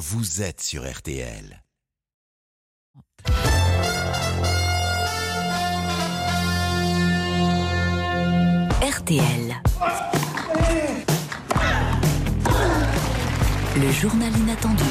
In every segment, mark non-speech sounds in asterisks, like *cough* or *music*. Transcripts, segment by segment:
vous êtes sur RTL. RTL. Le journal inattendu.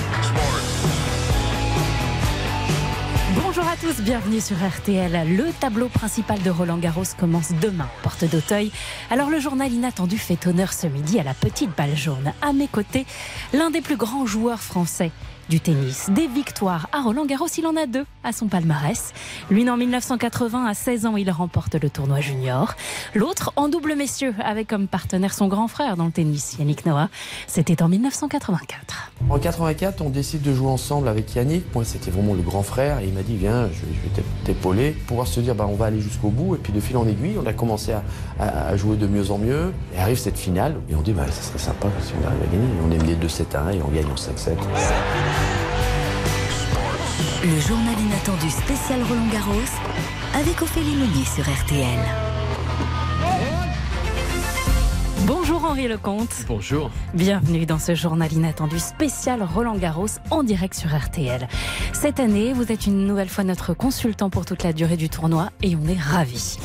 Bonjour à tous, bienvenue sur RTL. Le tableau principal de Roland Garros commence demain, porte d'Auteuil. Alors le journal inattendu fait honneur ce midi à la petite balle jaune. À mes côtés, l'un des plus grands joueurs français, du tennis. Des victoires à Roland Garros, il en a deux à son palmarès. L'une en 1980, à 16 ans, il remporte le tournoi junior. L'autre en double messieurs, avec comme partenaire son grand frère dans le tennis, Yannick Noah. C'était en 1984. En 84, on décide de jouer ensemble avec Yannick. Moi, c'était vraiment le grand frère et il m'a dit Viens, je vais t'épauler. Pouvoir se dire bah, On va aller jusqu'au bout. Et puis, de fil en aiguille, on a commencé à, jouer de mieux en mieux. Et arrive cette finale. Et on dit bah, Ça serait sympa si on arrive à gagner. on est mené 2-7-1 et on gagne en 5-7. Le journal inattendu spécial Roland Garros avec Ophélie Meunier sur RTL. Bonjour Henri Lecomte. Bonjour. Bienvenue dans ce journal inattendu spécial Roland Garros en direct sur RTL. Cette année, vous êtes une nouvelle fois notre consultant pour toute la durée du tournoi et on est ravis.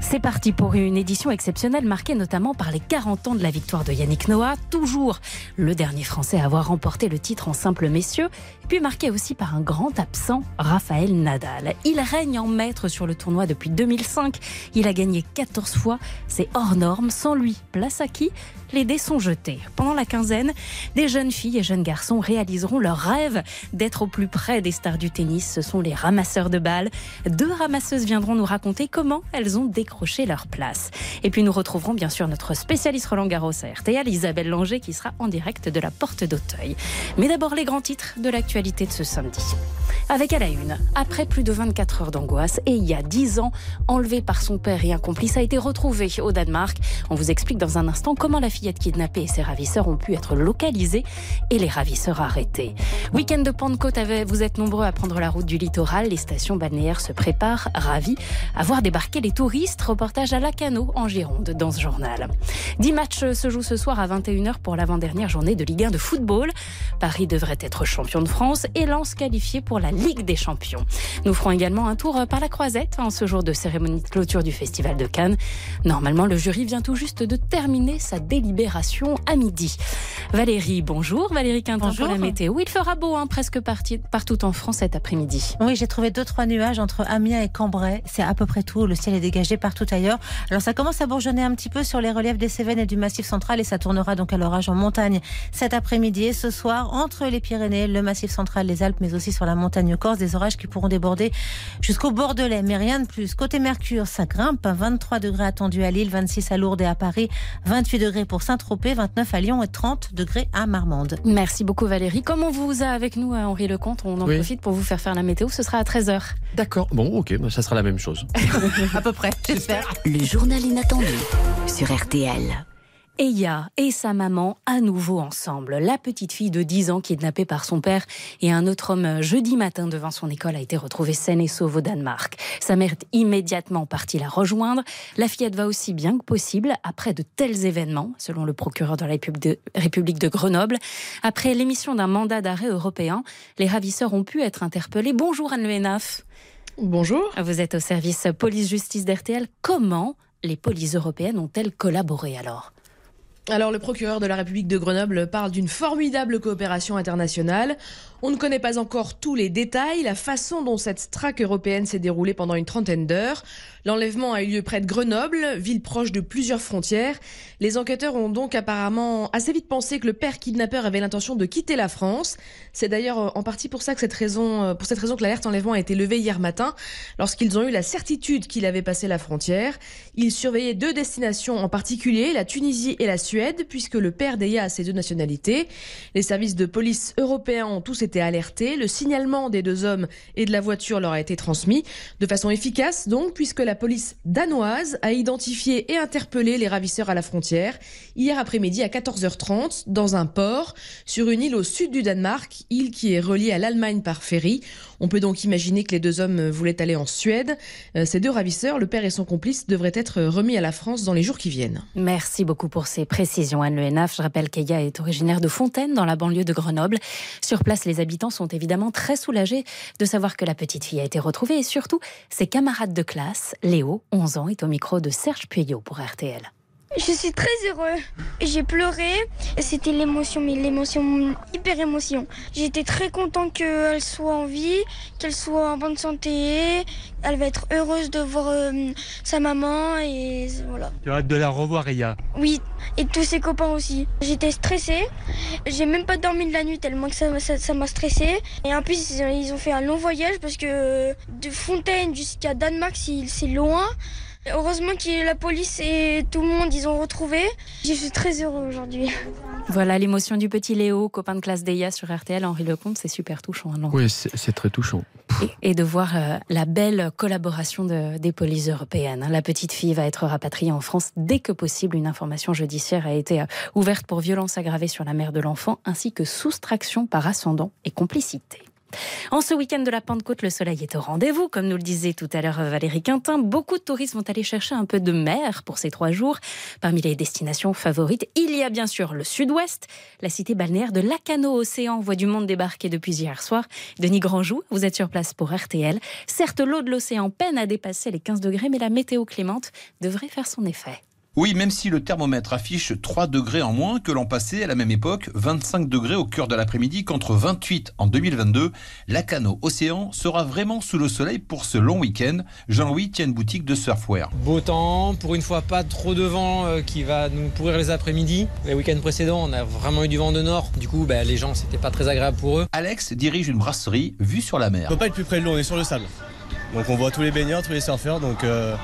C'est parti pour une édition exceptionnelle marquée notamment par les 40 ans de la victoire de Yannick Noah, toujours le dernier Français à avoir remporté le titre en simple messieurs, et puis marqué aussi par un grand absent, Raphaël Nadal. Il règne en maître sur le tournoi depuis 2005, il a gagné 14 fois, c'est hors norme, sans lui, place à qui les dés sont jetés. Pendant la quinzaine, des jeunes filles et jeunes garçons réaliseront leur rêve d'être au plus près des stars du tennis. Ce sont les ramasseurs de balles. Deux ramasseuses viendront nous raconter comment elles ont décroché leur place. Et puis nous retrouverons bien sûr notre spécialiste Roland Garros RTL, Isabelle Langer, qui sera en direct de la porte d'Auteuil. Mais d'abord les grands titres de l'actualité de ce samedi. Avec à la une, après plus de 24 heures d'angoisse et il y a 10 ans, enlevé par son père et un complice, a été retrouvé au Danemark. On vous explique dans un instant comment la fillette kidnappée et ses ravisseurs ont pu être localisés et les ravisseurs arrêtés. Week-end de Pentecôte, vous êtes nombreux à prendre la route du littoral. Les stations balnéaires se préparent, ravis, à voir débarquer les touristes. Reportage à Lacano en Gironde dans ce journal. 10 matchs se jouent ce soir à 21h pour l'avant-dernière journée de Ligue 1 de football. Paris devrait être champion de France et Lens qualifié pour la Ligue des Champions. Nous ferons également un tour par la croisette en ce jour de cérémonie de clôture du Festival de Cannes. Normalement, le jury vient tout juste de terminer sa délibération à midi. Valérie, bonjour. Valérie Quintin bonjour. pour la météo. Il fera beau hein, presque partout en France cet après-midi. Oui, j'ai trouvé deux trois nuages entre Amiens et Cambrai. C'est à peu près tout. Le ciel est dégagé partout ailleurs. Alors ça commence à bourgeonner un petit peu sur les reliefs des Cévennes et du Massif central et ça tournera donc à l'orage en montagne cet après-midi et ce soir entre les Pyrénées, le Massif central, les Alpes, mais aussi sur la montagne Corse, des orages qui pourront déborder jusqu'au Bordelais, mais rien de plus. Côté Mercure, ça grimpe, 23 degrés attendus à Lille, 26 à Lourdes et à Paris, 28 degrés pour Saint-Tropez, 29 à Lyon et 30 degrés à Marmande. Merci beaucoup Valérie. Comme on vous a avec nous, hein, Henri Lecomte, on en profite pour vous faire faire la météo, ce sera à 13h. D'accord, bon ok, bah, ça sera la même chose. *laughs* à peu près, j'espère. Le journal inattendu sur RTL. Eya et sa maman à nouveau ensemble. La petite fille de 10 ans kidnappée par son père et un autre homme jeudi matin devant son école a été retrouvée saine et sauve au Danemark. Sa mère est immédiatement partie la rejoindre. La fillette va aussi bien que possible après de tels événements, selon le procureur de la République de Grenoble. Après l'émission d'un mandat d'arrêt européen, les ravisseurs ont pu être interpellés. Bonjour Anne Le Bonjour. Vous êtes au service police-justice d'RTL. Comment les polices européennes ont-elles collaboré alors? Alors le procureur de la République de Grenoble parle d'une formidable coopération internationale. On ne connaît pas encore tous les détails, la façon dont cette traque européenne s'est déroulée pendant une trentaine d'heures. L'enlèvement a eu lieu près de Grenoble, ville proche de plusieurs frontières. Les enquêteurs ont donc apparemment assez vite pensé que le père kidnappeur avait l'intention de quitter la France. C'est d'ailleurs en partie pour ça que cette raison, pour cette raison que l'alerte enlèvement a été levée hier matin, lorsqu'ils ont eu la certitude qu'il avait passé la frontière. Ils surveillaient deux destinations en particulier, la Tunisie et la Suède, puisque le père d'Eya a ces deux nationalités. Les services de police européens ont tous été alertés. Le signalement des deux hommes et de la voiture leur a été transmis de façon efficace donc puisque la police danoise a identifié et interpellé les ravisseurs à la frontière hier après-midi à 14h30 dans un port sur une île au sud du Danemark, île qui est reliée à l'Allemagne par ferry. On peut donc imaginer que les deux hommes voulaient aller en Suède. Euh, ces deux ravisseurs, le père et son complice, devraient être remis à la France dans les jours qui viennent. Merci beaucoup pour ces précisions, Anne Le Je rappelle qu'Eya est originaire de Fontaine, dans la banlieue de Grenoble. Sur place, les habitants sont évidemment très soulagés de savoir que la petite fille a été retrouvée et surtout, ses camarades de classe, Léo, 11 ans, est au micro de Serge Puyot pour RTL. Je suis très heureux. J'ai pleuré. C'était l'émotion, mais l'émotion, hyper émotion. J'étais très content qu'elle soit en vie, qu'elle soit en bonne santé. Elle va être heureuse de voir euh, sa maman et voilà. Tu as hâte de la revoir, Ria Oui, et tous ses copains aussi. J'étais stressée. J'ai même pas dormi de la nuit tellement que ça m'a ça, stressée. Et en plus, ils ont fait un long voyage parce que de Fontaine jusqu'à Danemark, c'est loin. Heureusement que la police et tout le monde, ils ont retrouvé. Je suis très heureux aujourd'hui. Voilà l'émotion du petit Léo, copain de classe d'Eya sur RTL, Henri Lecomte, c'est super touchant. Hein, oui, c'est très touchant. Et, de voir euh, la belle collaboration des polices européennes. Hein. La petite fille va être rapatriée en France dès que possible. Une information judiciaire a été euh, ouverte pour violence aggravée sur la mère de l'enfant, ainsi que soustraction par ascendant et complicité. En ce week-end de la Pentecôte, le soleil est au rendez-vous, comme nous le disait tout à l'heure Valérie Quintin. Beaucoup de touristes vont aller chercher un peu de mer pour ces trois jours. Parmi les destinations favorites, il y a bien sûr le sud-ouest, la cité balnéaire de Lacano-Océan, voit du monde débarquer depuis hier soir. Denis Grandjou, vous êtes sur place pour RTL. Certes, l'eau de l'océan peine à dépasser les 15 degrés, mais la météo clémente devrait faire son effet. Oui, même si le thermomètre affiche 3 degrés en moins que l'an passé, à la même époque, 25 degrés au cœur de l'après-midi contre 28 en 2022, la Cano Océan sera vraiment sous le soleil pour ce long week-end. Jean-Louis tient une boutique de surfwear. Beau temps, pour une fois pas trop de vent euh, qui va nous pourrir les après-midi. Les week-ends précédents, on a vraiment eu du vent de nord. Du coup, bah, les gens, c'était pas très agréable pour eux. Alex dirige une brasserie vue sur la mer. On peut pas être plus près de l'eau, on est sur le sable. Donc on voit tous les baigneurs, tous les surfeurs, donc euh,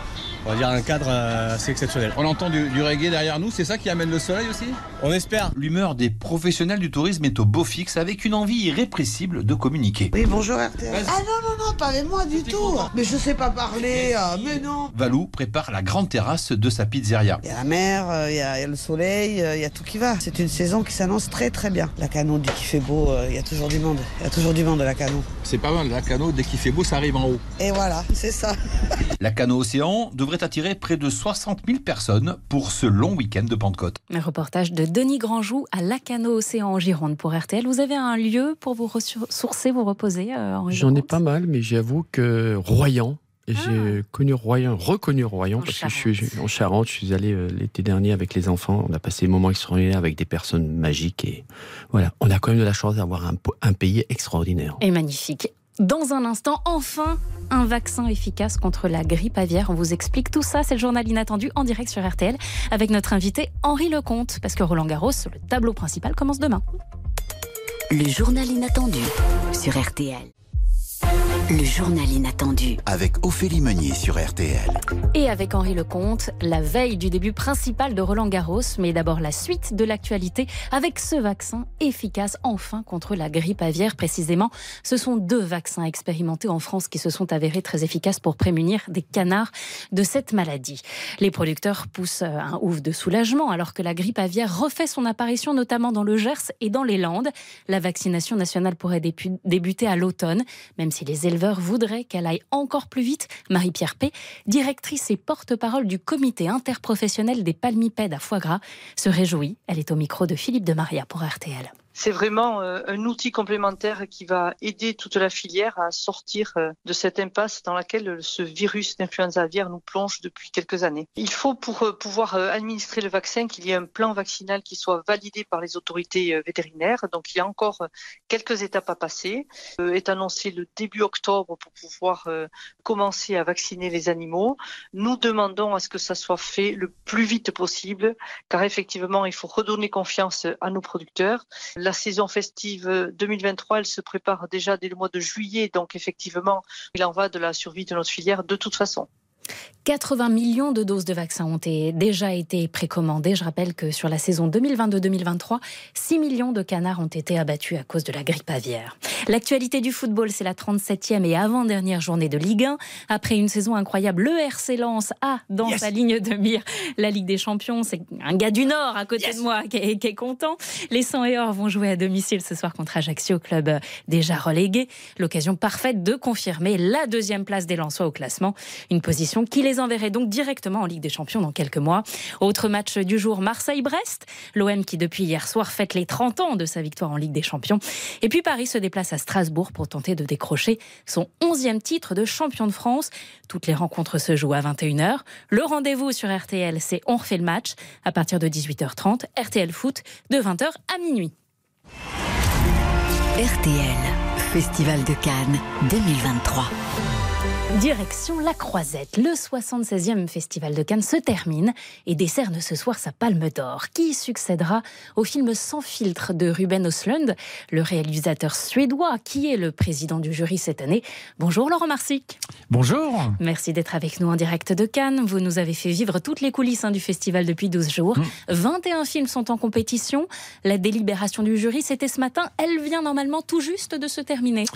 on va dire un cadre euh, assez exceptionnel. On entend du, reggae derrière nous, c'est ça qui amène le soleil aussi? On espère. L'humeur des professionnels du tourisme est au beau fixe avec une envie irrépressible de communiquer. Oui, bonjour RTL. Ah non, non, non, pas avec moi du tout. Mais je sais pas parler, euh, mais non. Valou prépare la grande terrasse de sa pizzeria. Il y a la mer, euh, il y, a, le soleil, il y a tout qui va. C'est une saison qui s'annonce très très bien. La Cano, dès qu'il fait beau, il y a toujours du monde. Il y a toujours du monde de la Cano. C'est pas mal, la Cano, dès qu'il fait beau, ça arrive en haut. Et voilà, c'est ça. la Cano Océan devrait attirer près de 60 000 personnes pour ce long week-end de Pentecôte. Un reportage de Denis Grandjou à Lacano Océan en Gironde pour RTL. Vous avez un lieu pour vous ressourcer, vous reposer euh, J'en ai pas mal, mais j'avoue que Royan, j'ai ah. connu Royan, reconnu Royan, parce que je suis en Charente. Je suis allé euh, l'été dernier avec les enfants. On a passé des moments extraordinaires avec des personnes magiques. Et voilà, on a quand même de la chance d'avoir un, un pays extraordinaire. Et magnifique. Dans un instant, enfin, un vaccin efficace contre la grippe aviaire. On vous explique tout ça. C'est le journal inattendu en direct sur RTL avec notre invité Henri Lecomte. Parce que Roland Garros, le tableau principal, commence demain. Le journal inattendu sur RTL. Le journal inattendu. Avec Ophélie Meunier sur RTL. Et avec Henri Lecomte, la veille du début principal de Roland Garros, mais d'abord la suite de l'actualité avec ce vaccin efficace enfin contre la grippe aviaire précisément. Ce sont deux vaccins expérimentés en France qui se sont avérés très efficaces pour prémunir des canards de cette maladie. Les producteurs poussent un ouf de soulagement alors que la grippe aviaire refait son apparition notamment dans le Gers et dans les Landes. La vaccination nationale pourrait débuter à l'automne, même si les éleveurs voudrait qu'elle aille encore plus vite. Marie-Pierre P., directrice et porte-parole du comité interprofessionnel des palmipèdes à foie gras, se réjouit. Elle est au micro de Philippe de Maria pour RTL c'est vraiment euh, un outil complémentaire qui va aider toute la filière à sortir euh, de cette impasse dans laquelle ce virus d'influenza aviaire nous plonge depuis quelques années. Il faut pour euh, pouvoir administrer le vaccin qu'il y ait un plan vaccinal qui soit validé par les autorités vétérinaires. Donc il y a encore quelques étapes à passer. Est annoncé le début octobre pour pouvoir commencer à vacciner les animaux. Nous demandons à ce que ça soit fait le plus vite possible car effectivement il faut redonner confiance à nos producteurs. La saison festive 2023, elle se prépare déjà dès le mois de juillet, donc effectivement, il en va de la survie de notre filière de toute façon. 80 millions de doses de vaccins ont déjà été précommandées. Je rappelle que sur la saison 2022-2023, 6 millions de canards ont été abattus à cause de la grippe aviaire. L'actualité du football, c'est la 37e et avant-dernière journée de Ligue 1. Après une saison incroyable, le RC Lens a dans sa ligne de mire la Ligue des Champions. C'est un gars du Nord à côté de moi qui est, qui est, content. Les 100 et Or vont jouer à domicile ce soir contre Ajaccio, club déjà relégué. L'occasion parfaite de confirmer la deuxième place des Lensois au classement. Une position qui les enverrait donc directement en Ligue des Champions dans quelques mois. Autre match du jour, Marseille-Brest. L'OM qui depuis hier soir fête les 30 ans de sa victoire en Ligue des Champions. Et puis Paris se déplace à Strasbourg pour tenter de décrocher son 11e titre de champion de France. Toutes les rencontres se jouent à 21h. Le rendez-vous sur RTL, c'est On refait le match à partir de 18h30. RTL Foot de 20h à minuit. RTL, Festival de Cannes 2023. Direction La Croisette, le 76e Festival de Cannes se termine et décerne ce soir sa Palme d'Or, qui succédera au film Sans filtre de Ruben Östlund, le réalisateur suédois qui est le président du jury cette année. Bonjour Laurent Marsic. Bonjour. Merci d'être avec nous en direct de Cannes. Vous nous avez fait vivre toutes les coulisses hein, du festival depuis 12 jours. Mmh. 21 films sont en compétition. La délibération du jury, c'était ce matin. Elle vient normalement tout juste de se terminer.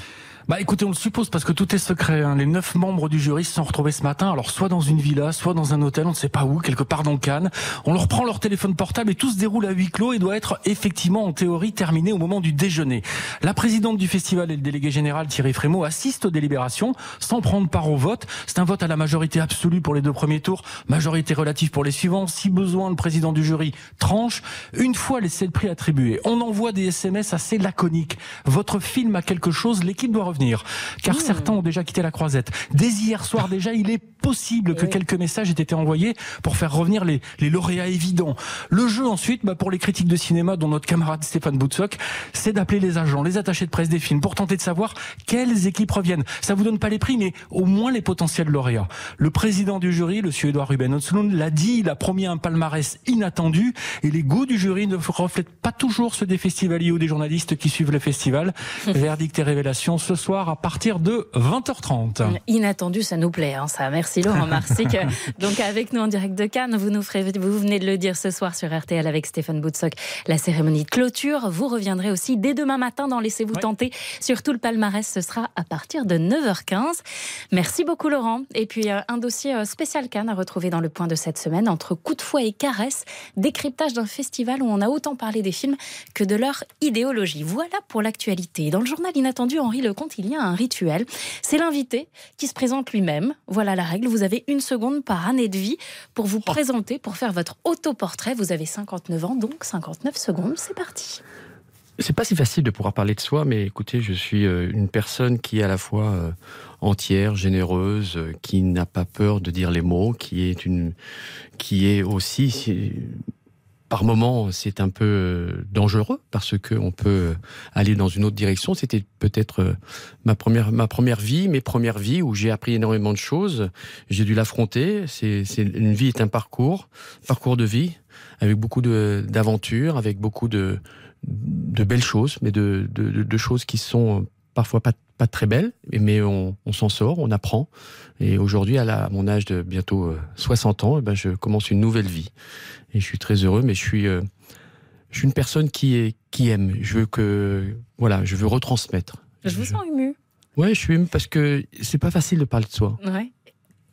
Bah écoutez, on le suppose parce que tout est secret. Hein. Les neuf membres du jury se sont retrouvés ce matin, alors soit dans une villa, soit dans un hôtel, on ne sait pas où, quelque part dans Cannes. On leur prend leur téléphone portable et tout se déroule à huis clos et doit être effectivement en théorie terminé au moment du déjeuner. La présidente du festival et le délégué général Thierry Frémaux assistent aux délibérations sans prendre part au vote. C'est un vote à la majorité absolue pour les deux premiers tours, majorité relative pour les suivants. Si besoin, le président du jury tranche. Une fois les sept prix attribués, on envoie des SMS assez laconiques. Votre film a quelque chose, l'équipe doit revenir car mmh. certains ont déjà quitté la croisette. Dès hier soir déjà, il est possible que oui. quelques messages aient été envoyés pour faire revenir les, les lauréats évidents. Le jeu ensuite, bah pour les critiques de cinéma, dont notre camarade Stéphane Boutsock, c'est d'appeler les agents, les attachés de presse des films pour tenter de savoir quelles équipes reviennent. Ça vous donne pas les prix, mais au moins les potentiels lauréats. Le président du jury, le Suédois Ruben Östlund, l'a dit, il a promis un palmarès inattendu et les goûts du jury ne reflètent pas toujours ceux des festivaliers ou des journalistes qui suivent le festival. *laughs* Verdict et révélation ce soir à partir de 20h30. Inattendu, ça nous plaît, hein, ça. Merci Laurent Marsic. *laughs* Donc avec nous en direct de Cannes, vous nous ferez, vous venez de le dire ce soir sur RTL avec Stéphane Boutsock, la cérémonie de clôture. Vous reviendrez aussi dès demain matin dans Laissez-vous oui. tenter. Surtout le palmarès, ce sera à partir de 9h15. Merci beaucoup Laurent. Et puis euh, un dossier spécial Cannes à retrouver dans le point de cette semaine entre coup de fouet et caresse, décryptage d'un festival où on a autant parlé des films que de leur idéologie. Voilà pour l'actualité. Dans le journal inattendu Henri Lecomte, il y a un rituel. C'est l'invité qui se présente lui-même. Voilà la règle. Vous avez une seconde par année de vie pour vous oh. présenter, pour faire votre autoportrait. Vous avez 59 ans, donc 59 secondes. C'est parti. C'est pas si facile de pouvoir parler de soi, mais écoutez, je suis une personne qui est à la fois entière, généreuse, qui n'a pas peur de dire les mots, qui est une, qui est aussi par moment, c'est un peu dangereux parce que on peut aller dans une autre direction. C'était peut-être ma première ma première vie, mes premières vies où j'ai appris énormément de choses. J'ai dû l'affronter. C'est une vie est un parcours, parcours de vie avec beaucoup d'aventures, avec beaucoup de de belles choses, mais de, de, de choses qui sont parfois pas pas très belle, mais on, on s'en sort, on apprend. Et aujourd'hui, à, la, à, mon âge de bientôt 60 ans, eh ben je commence une nouvelle vie. Et je suis très heureux, mais je suis, euh, je suis une personne qui, est, qui aime. Je veux que, voilà, je veux retransmettre. Je, je vous sens ému. Ouais, je suis ému parce que c'est pas facile de parler de soi. Ouais.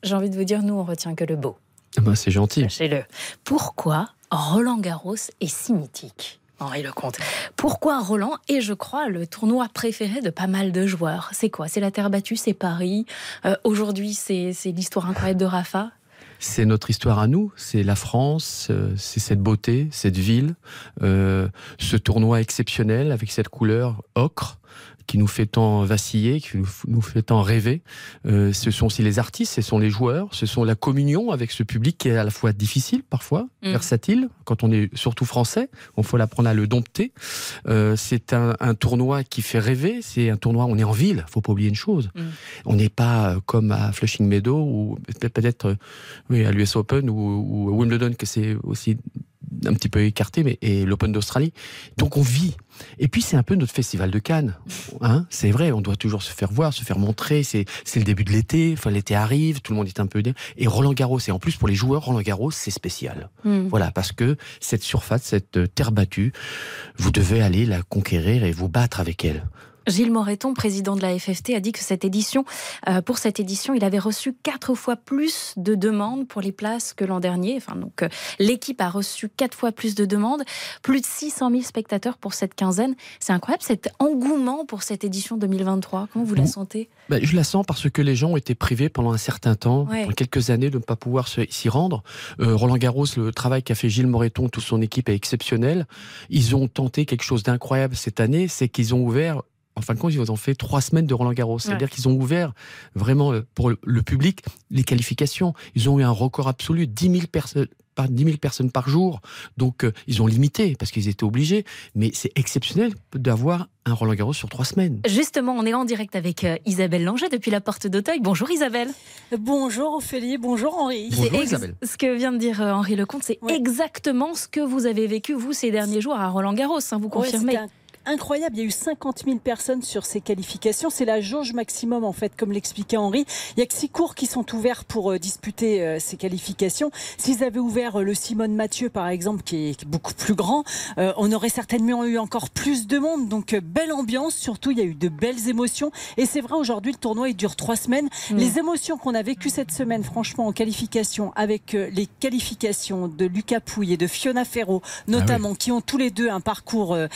J'ai envie de vous dire, nous, on retient que le beau. Ah ben, c'est gentil. Sachez-le. Pourquoi Roland Garros est si mythique? Henri Lecomte. Pourquoi Roland est, je crois, le tournoi préféré de pas mal de joueurs? C'est quoi? C'est la terre battue, c'est Paris. Euh, Aujourd'hui, c'est l'histoire incroyable de Rafa. C'est notre histoire à nous, c'est la France, euh, c'est cette beauté, cette ville, euh, ce tournoi exceptionnel avec cette couleur ocre qui nous fait tant vaciller, qui nous fait tant rêver. Euh, ce sont aussi les artistes, ce sont les joueurs, ce sont la communion avec ce public qui est à la fois difficile parfois, mmh. versatile, quand on est surtout français, il faut l'apprendre à le dompter. Euh, c'est un, un, tournoi qui fait rêver, c'est un tournoi, on est en ville, faut pas oublier une chose. Mmh. On n'est pas comme à Flushing Meadow ou peut-être oui, à l'US Open ou, ou à Wimbledon que c'est aussi un petit peu écarté, mais et l'Open d'Australie. Donc on vit. Et puis c'est un peu notre festival de Cannes. Hein c'est vrai, on doit toujours se faire voir, se faire montrer. C'est le début de l'été. Enfin, l'été arrive, tout le monde est un peu. Et Roland Garros, et en plus pour les joueurs, Roland Garros, c'est spécial. Mm. Voilà, parce que cette surface, cette euh, terre battue, vous devez aller la conquérir et vous battre avec elle. Gilles Moreton, président de la FFT, a dit que cette édition, euh, pour cette édition, il avait reçu quatre fois plus de demandes pour les places que l'an dernier. Enfin, donc, euh, l'équipe a reçu quatre fois plus de demandes, plus de 600 000 spectateurs pour cette quinzaine. C'est incroyable cet engouement pour cette édition 2023. Comment vous la sentez? Ben, je la sens parce que les gens ont été privés pendant un certain temps, Ouais. pendant quelques années, de ne pas pouvoir s'y rendre. Euh, Roland Garros, le travail qu'a fait Gilles Moreton, toute son équipe est exceptionnel. Ils ont tenté quelque chose d'incroyable cette année, c'est qu'ils ont ouvert. En fin de compte, ils ont fait trois semaines de Roland Garros. C'est-à-dire qu'ils ont ouvert vraiment euh, pour le- public les qualifications. Ils ont eu un record absolu, 10 000 personnes. Par 10 000 personnes par jour. Donc, euh, ils ont limité parce qu'ils étaient obligés. Mais c'est exceptionnel d'avoir un Roland Garros sur trois semaines. Justement, on est en direct avec euh, Isabelle Langer depuis la porte d'Auteuil. Bonjour Isabelle. Bonjour Ophélie, bonjour Henri. C'est ex- Ce que vient de dire euh, Henri Lecomte, c'est exactement ce que vous avez vécu, vous, ces derniers jours à Roland-Garros. hein, vous confirmez Incroyable, il y a eu 50 000 personnes sur ces qualifications. C'est la jauge maximum, en fait, comme l'expliquait Henri. Il y a que six cours qui sont ouverts pour euh, disputer euh, ces qualifications. S'ils avaient ouvert euh, le Simone Mathieu, par exemple, qui est, beaucoup plus grand, euh, on aurait certainement eu encore plus de monde. Donc, euh, belle ambiance. Surtout, il y a eu de belles émotions. Et c'est vrai, aujourd'hui, le tournoi, il dure trois semaines. Mm. Les émotions qu'on a vécues cette semaine, franchement, en qualification, avec euh, les qualifications de Lucas Pouille et de Fiona Ferro, notamment, qui ont tous les deux un parcours euh,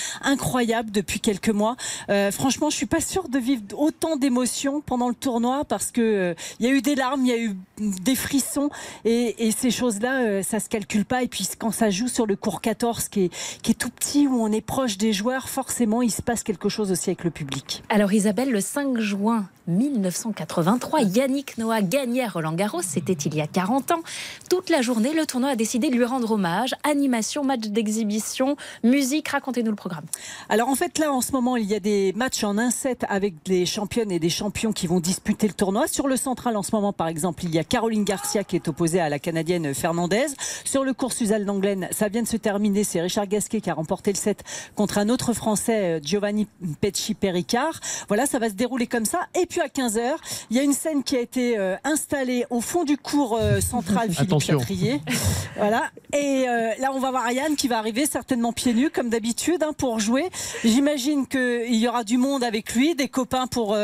depuis quelques mois. Euh, franchement, je suis pas sûre de vivre autant d'émotions pendant le tournoi parce que euh, il y a eu des larmes, il y a eu des frissons et, et ces choses-là, euh, ça se calcule pas. Et puis quand ça joue sur le cours 14, qui est, qui est tout petit, où on est proche des joueurs, forcément, il se passe quelque chose aussi avec le public. Alors Isabelle, le 5 juin 1983, Yannick Noah gagnait Roland Garros, c'était il y a 40 ans. Toute la journée, le tournoi a décidé de lui rendre hommage. Animation, match d'exhibition, musique, racontez-nous le programme. Alors en fait là en ce moment il y a des matchs en 1-7 avec des championnes et des champions qui vont disputer le tournoi. Sur le central en ce moment par exemple il y a Caroline Garcia qui est opposée à la Canadienne Fernandez. Sur le cours Suzanne Langlaine ça vient de se terminer. C'est Richard Gasquet qui a remporté le set contre un autre Français euh, Giovanni Pecci Pericard. Voilà ça va se dérouler comme ça. Et puis à 15h il y a une scène qui a été euh, installée au fond du cours euh, central Philippe. Chatrier. Voilà. Et euh, là, on va voir Yann qui va arriver certainement pieds nus, comme d'habitude, hein, pour jouer. J'imagine qu'il y aura du monde avec lui, des copains pour.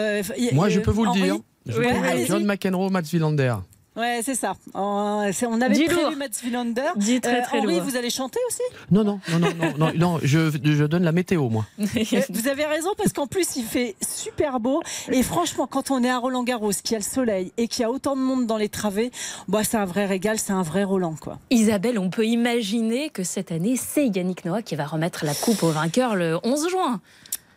Moi, je peux vous le dire. Je Ouais. John McEnroe, Mats Wilander. Ouais, c'est ça. Euh, c'est- on avait Dis prévu lourd. Mats Wilander. Euh, Dis très, très Henri, lourd. vous allez chanter aussi? Non, non, non, non, non, non, non, je, je donne la météo, moi. Euh, *laughs* Vous avez raison parce qu'en plus il fait super beau et franchement quand on est à Roland Garros, qu'il y a le soleil et qu'il y a autant de monde dans les travées, bah c'est un vrai régal, c'est un vrai Roland quoi. Isabelle, on peut imaginer que cette année, c'est Yannick Noah qui va remettre la coupe au vainqueur le 11 juin.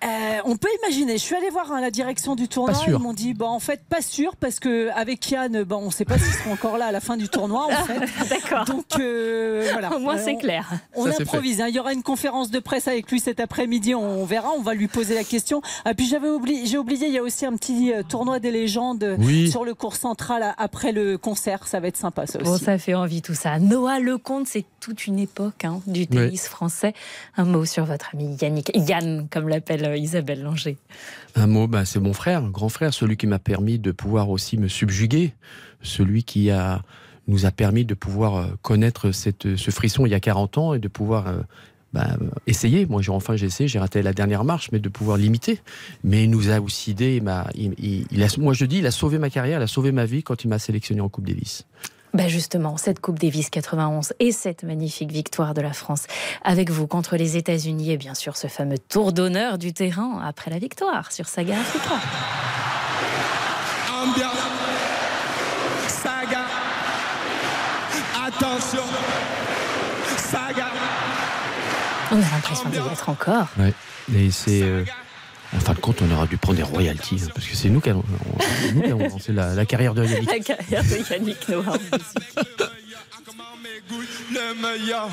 Euh, on peut imaginer. Je suis allée voir hein, la direction du tournoi. Pas sûr. Ils m'ont dit, bah, en fait, pas sûr, parce que avec Yann, bah, on ne sait pas s'ils seront encore là à la fin du tournoi, en fait. D'accord. Donc, euh, voilà. Au moins, Euh, c'est clair. On improvise. hein. Il y aura une conférence de presse avec lui cet après-midi. On verra. On va lui poser la question. Et puis, j'avais oublié, j'ai oublié, il y a aussi un petit tournoi des légendes Oui. sur le cours central après le concert. Ça va être sympa, ça aussi. Bon, ça fait envie tout ça. Noah Lecomte, c'est toute une époque hein, du tennis français. Un mot sur votre ami Yannick, Yann, comme l'appelle euh, Isabelle Langer. Un mot, bah, c'est mon frère, grand frère, celui qui m'a permis de pouvoir aussi me subjuguer, celui qui a, nous a permis de pouvoir euh, connaître cette, ce frisson il y a 40 ans et de pouvoir euh, bah, euh, essayer. Moi, j'ai enfin j'ai essayé, j'ai raté la dernière marche, mais de pouvoir l'imiter. Mais il nous a aussi aidé. Moi, je dis, il a sauvé ma carrière, il a sauvé ma vie quand il m'a sélectionné en Coupe Davis. Ben justement, cette Coupe Davis 91 et cette magnifique victoire de la France avec vous contre les États-Unis et bien sûr ce fameux tour d'honneur du terrain après la victoire sur Saga Africa. Ambiance, saga, attention, saga. On a l'impression d'y être encore. Ouais. Et c'est. euh, en fin de compte, on aura dû prendre des royalties, hein, parce que c'est nous qui avons, lancé la, la carrière de Yannick. La carrière de Yannick Noah. Le meilleur,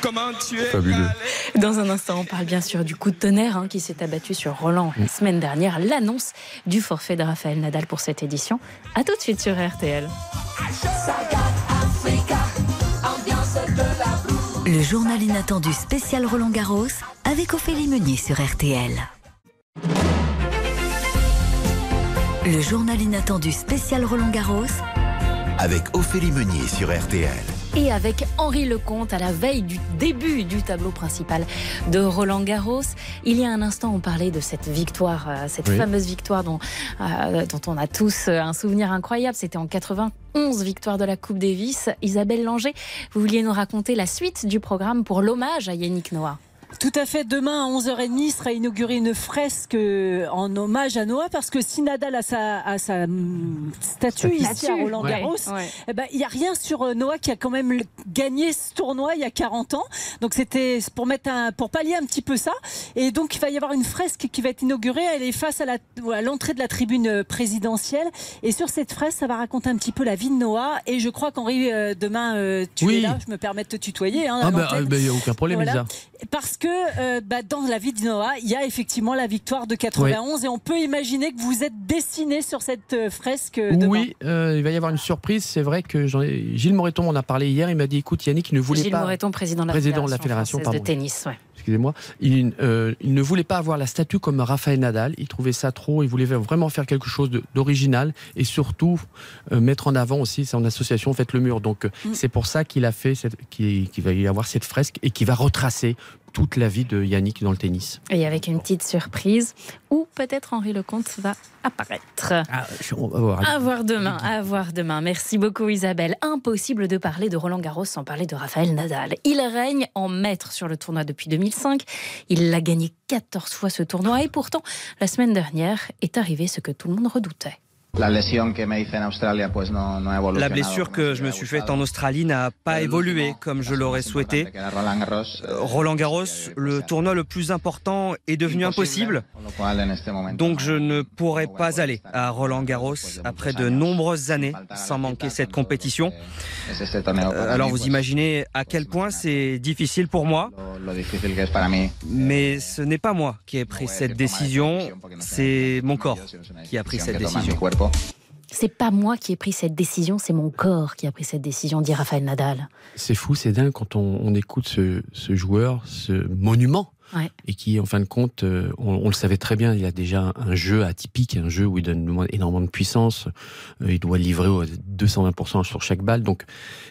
comment tu es Fabuleux. Dans un instant, on parle bien sûr du coup de tonnerre hein, qui s'est abattu sur Roland la semaine dernière, l'annonce du forfait de Raphaël Nadal pour cette édition. A tout de suite sur RTL. Le journal inattendu spécial Roland Garros avec Ophélie Meunier sur RTL. Le journal inattendu spécial Roland Garros avec Ophélie Meunier sur RTL. Et avec Henri Lecomte à la veille du début du tableau principal de Roland Garros. Il y a un instant, on parlait de cette victoire, euh, cette Oui. fameuse victoire dont, euh, dont on a tous euh, un souvenir incroyable. C'était en 91, victoire de la Coupe Davis. Isabelle Langer, vous vouliez nous raconter la suite du programme pour l'hommage à Yannick Noah. Tout à fait. Demain à 11h30 sera inaugurée une fresque euh, en hommage à Noah parce que si Nadal a sa, a sa hum, statue ici à Roland ouais. Garros, Ouais. eh ben, il n'y a rien sur euh, Noah qui a quand même gagné ce tournoi il y a 40 ans. Donc c'était pour mettre un, pour pallier un petit peu ça. Et donc il va y avoir une fresque qui va être inaugurée. Elle est face à la, à l'entrée de la tribune euh, présidentielle. Et sur cette fresque, ça va raconter un petit peu la vie de Noah. Et je crois qu'Henri, euh, demain, euh, tu Oui. es là. Je me permets de te tutoyer. hein, Ah bah, il n'y a aucun problème, Voilà. Elisa. Parce que euh, bah, dans la vie de Noah, il y a effectivement la victoire de 91 et on peut imaginer que vous êtes dessiné sur cette euh, fresque euh, demain. Oui, euh, il va y avoir une surprise. C'est vrai que j'en ai... Gilles Moreton m'en a parlé hier. Il m'a dit écoute, Yannick, il ne voulait Gilles pas. Moreton, président de la président de la Fédération, Fédération française de pardon. tennis. ouais. excusez-moi, il, euh, il ne voulait pas avoir la statue comme Raphaël Nadal. Il trouvait ça trop. Il voulait vraiment faire quelque chose d'original et surtout euh, mettre en avant aussi son association Faites le mur. Donc Mm. c'est pour ça qu'il a fait, cette- qu'il qu'il va y avoir cette fresque et qui va retracer toute la vie de Yannick dans le tennis. Et avec une petite surprise où peut-être Henri Lecomte va apparaître. Ah, on va voir. À voir demain, à voir demain. Merci beaucoup Isabelle. Impossible de parler de Roland Garros sans parler de Raphaël Nadal. Il règne en maître sur le tournoi depuis 2005. Il a gagné 14 fois ce tournoi et pourtant, la semaine dernière est arrivé ce que tout le monde redoutait. La blessure que je me suis faite en Australie n'a pas évolué comme je l'aurais souhaité. Roland Garros, Euh, Roland Garros, le tournoi le plus important est devenu impossible. Donc je ne pourrai pas aller à Roland Garros après de nombreuses années sans manquer cette compétition. Euh, Alors vous imaginez à quel point c'est difficile pour moi, mais ce n'est pas moi qui ai pris cette décision, c'est mon corps qui a pris cette décision. C'est pas moi qui ai pris cette décision, c'est mon corps qui a pris cette décision, dit Raphaël Nadal. C'est fou, c'est dingue quand on, on écoute ce, ce joueur, ce monument. Ouais. Et qui, en fin de compte, euh, on, on le savait très bien, il a déjà un jeu atypique, un jeu où il donne énormément de puissance, euh, il doit livrer au 220% sur chaque balle. Donc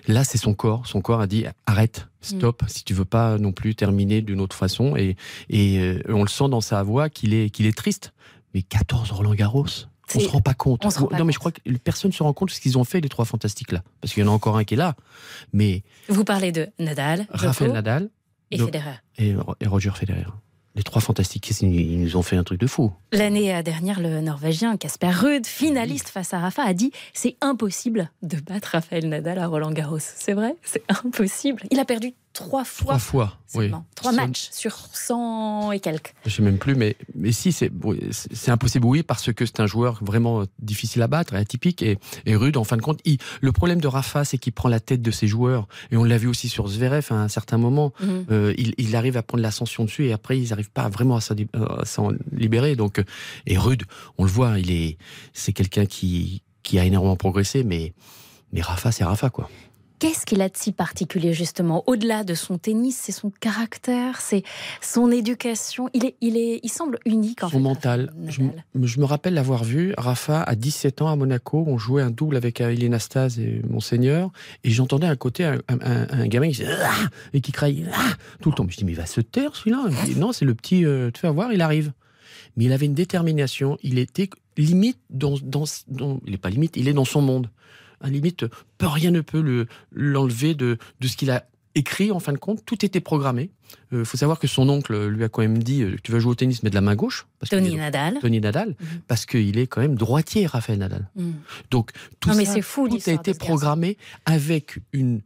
là, c'est son corps. Son corps a dit arrête, stop, si tu veux pas non plus terminer d'une autre façon. Et, et euh, on le sent dans sa voix qu'il est, qu'il est triste. Mais 14 Roland Garros on se rend pas compte. on se rend pas non, mais je crois que personne se rend compte de ce qu'ils ont fait, les trois fantastiques là. Parce qu'il y en a encore un qui est là. Mais Vous parlez de Nadal, Rafael Nadal et Federer. et, et Roger Federer. Les trois fantastiques, ils nous ont fait un truc de fou. L'année dernière, le Norvégien Casper Ruud, finaliste face à Rafa, a dit c'est impossible de battre Raphaël Nadal à Roland Garros. C'est vrai, c'est impossible. Il a perdu trois fois. Trois fois, oui. Trois matchs sur 100 et quelques. Je sais même plus, mais, mais si, c'est impossible, oui, parce que c'est un joueur vraiment difficile à battre, atypique, et, et rude, en fin de compte. Il- le problème de Rafa, c'est qu'il prend la tête de ses joueurs, et on l'a vu aussi sur Zverev à un certain moment. Mhm. Euh, il, il arrive à prendre l'ascension dessus, et après, ils n'arrivent pas vraiment à s'en s'en libérer. Donc, euh, et rude, on le voit, il est, c'est quelqu'un qui, qui a énormément progressé, mais, mais Rafa, c'est Rafa, quoi. Qu'est-ce qu'il a de si particulier justement Au-delà de son tennis, c'est son caractère, c'est son éducation? Il est, il est, il semble unique en Son fait. mental. Je, me rappelle l'avoir vu, Rafa, à 17 ans à Monaco, on jouait un double avec euh, Elena Stase et Monseigneur, et j'entendais à côté un, un- un- un gamin qui disait Ah et qui criait Ah tout le temps. Je dis, mais il va se taire celui-là. Non, c'est le petit, euh, tu vas voir, il arrive. Mais il avait une détermination, il était limite dans. dans, dans- il n'est pas limite, il est dans son monde. À la limite, peu- rien ne peut le- l'enlever de, de ce qu'il a écrit en fin de compte. Tout était programmé. Il faut savoir que son oncle lui a quand même dit euh, Tu vas jouer au tennis, mais de la main gauche. Parce Tony Nadal. Tony Nadal, parce qu'il est quand même droitier, Raphaël Nadal. Mm. Donc tout Non, mais ça, c'est fou, tout a été programmé avec une,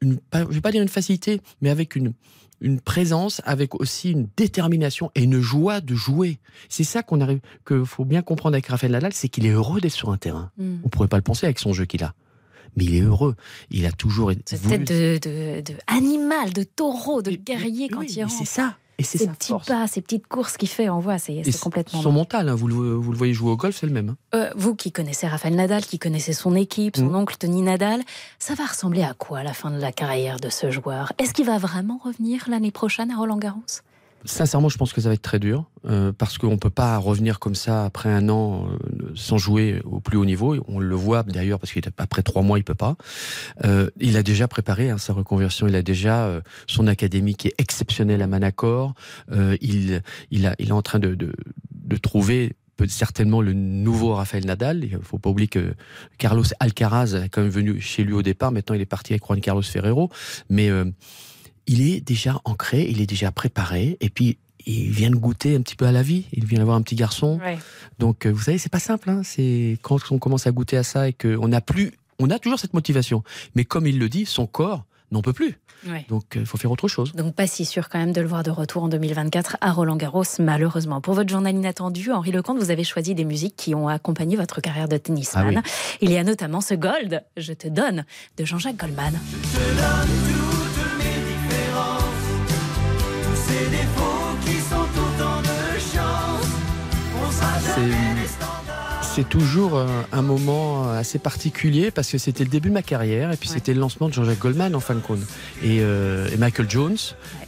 une je vais pas dire une facilité, mais avec une une présence, avec aussi une détermination et une joie de jouer. C'est ça qu'on arrive, que faut bien comprendre avec Raphaël Nadal, c'est qu'il est heureux d'être sur un terrain. Mm. On pourrait pas le penser avec son jeu qu'il a, mais il est heureux. Il a toujours été. Cette voulu- tête de, de, de animal, de taureau, de guerrier quand il rentre. c'est ça. Et c'est ces petits force. pas, ces petites courses qu'il fait, on voit, c'est complètement. Son mental, hein, vous, le, vous le voyez jouer au golf, c'est le même. hein. Euh, vous qui connaissez Rafael Nadal, qui connaissez son équipe, son Mm. oncle Tony Nadal, ça va ressembler à quoi à la fin de la carrière de ce joueur? Est-ce qu'il va vraiment revenir l'année prochaine à Roland Garros Sincèrement, je pense que ça va être très dur euh, parce qu'on peut pas revenir comme ça après un an euh, sans jouer au plus haut niveau. On le voit d'ailleurs parce qu'après trois mois, il peut pas. Euh, il a déjà préparé hein, sa reconversion. Il a déjà euh, son académie qui est exceptionnelle à Manacor. Euh, il, il, a, il est en train de, de, de trouver certainement le nouveau Rafael Nadal. Il faut pas oublier que Carlos Alcaraz est quand même venu chez lui au départ. Maintenant, il est parti avec Juan Carlos Ferrero. Mais euh, il est déjà ancré, il est déjà préparé, et puis il vient de goûter un petit peu à la vie. Il vient d'avoir un petit garçon. Ouais. Donc, euh, vous savez, c'est pas simple. Hein. C'est quand on commence à goûter à ça et qu'on n'a plus, on a toujours cette motivation. Mais comme il le dit, son corps n'en peut plus. Ouais. Donc, euh, il faut faire autre chose. Donc pas si sûr quand même de le voir de retour en 2024 à Roland Garros, malheureusement. Pour votre journal inattendu, Henri Lecomte, vous avez choisi des musiques qui ont accompagné votre carrière de tennisman. Ah oui. Il y a notamment ce Gold, Je te donne, de Jean-Jacques Goldman. Ces C'est toujours un moment assez particulier parce que c'était le début de ma carrière et puis c'était le lancement de Jean-Jacques Goldman en fin de compte. Et, euh, et Michael Jones.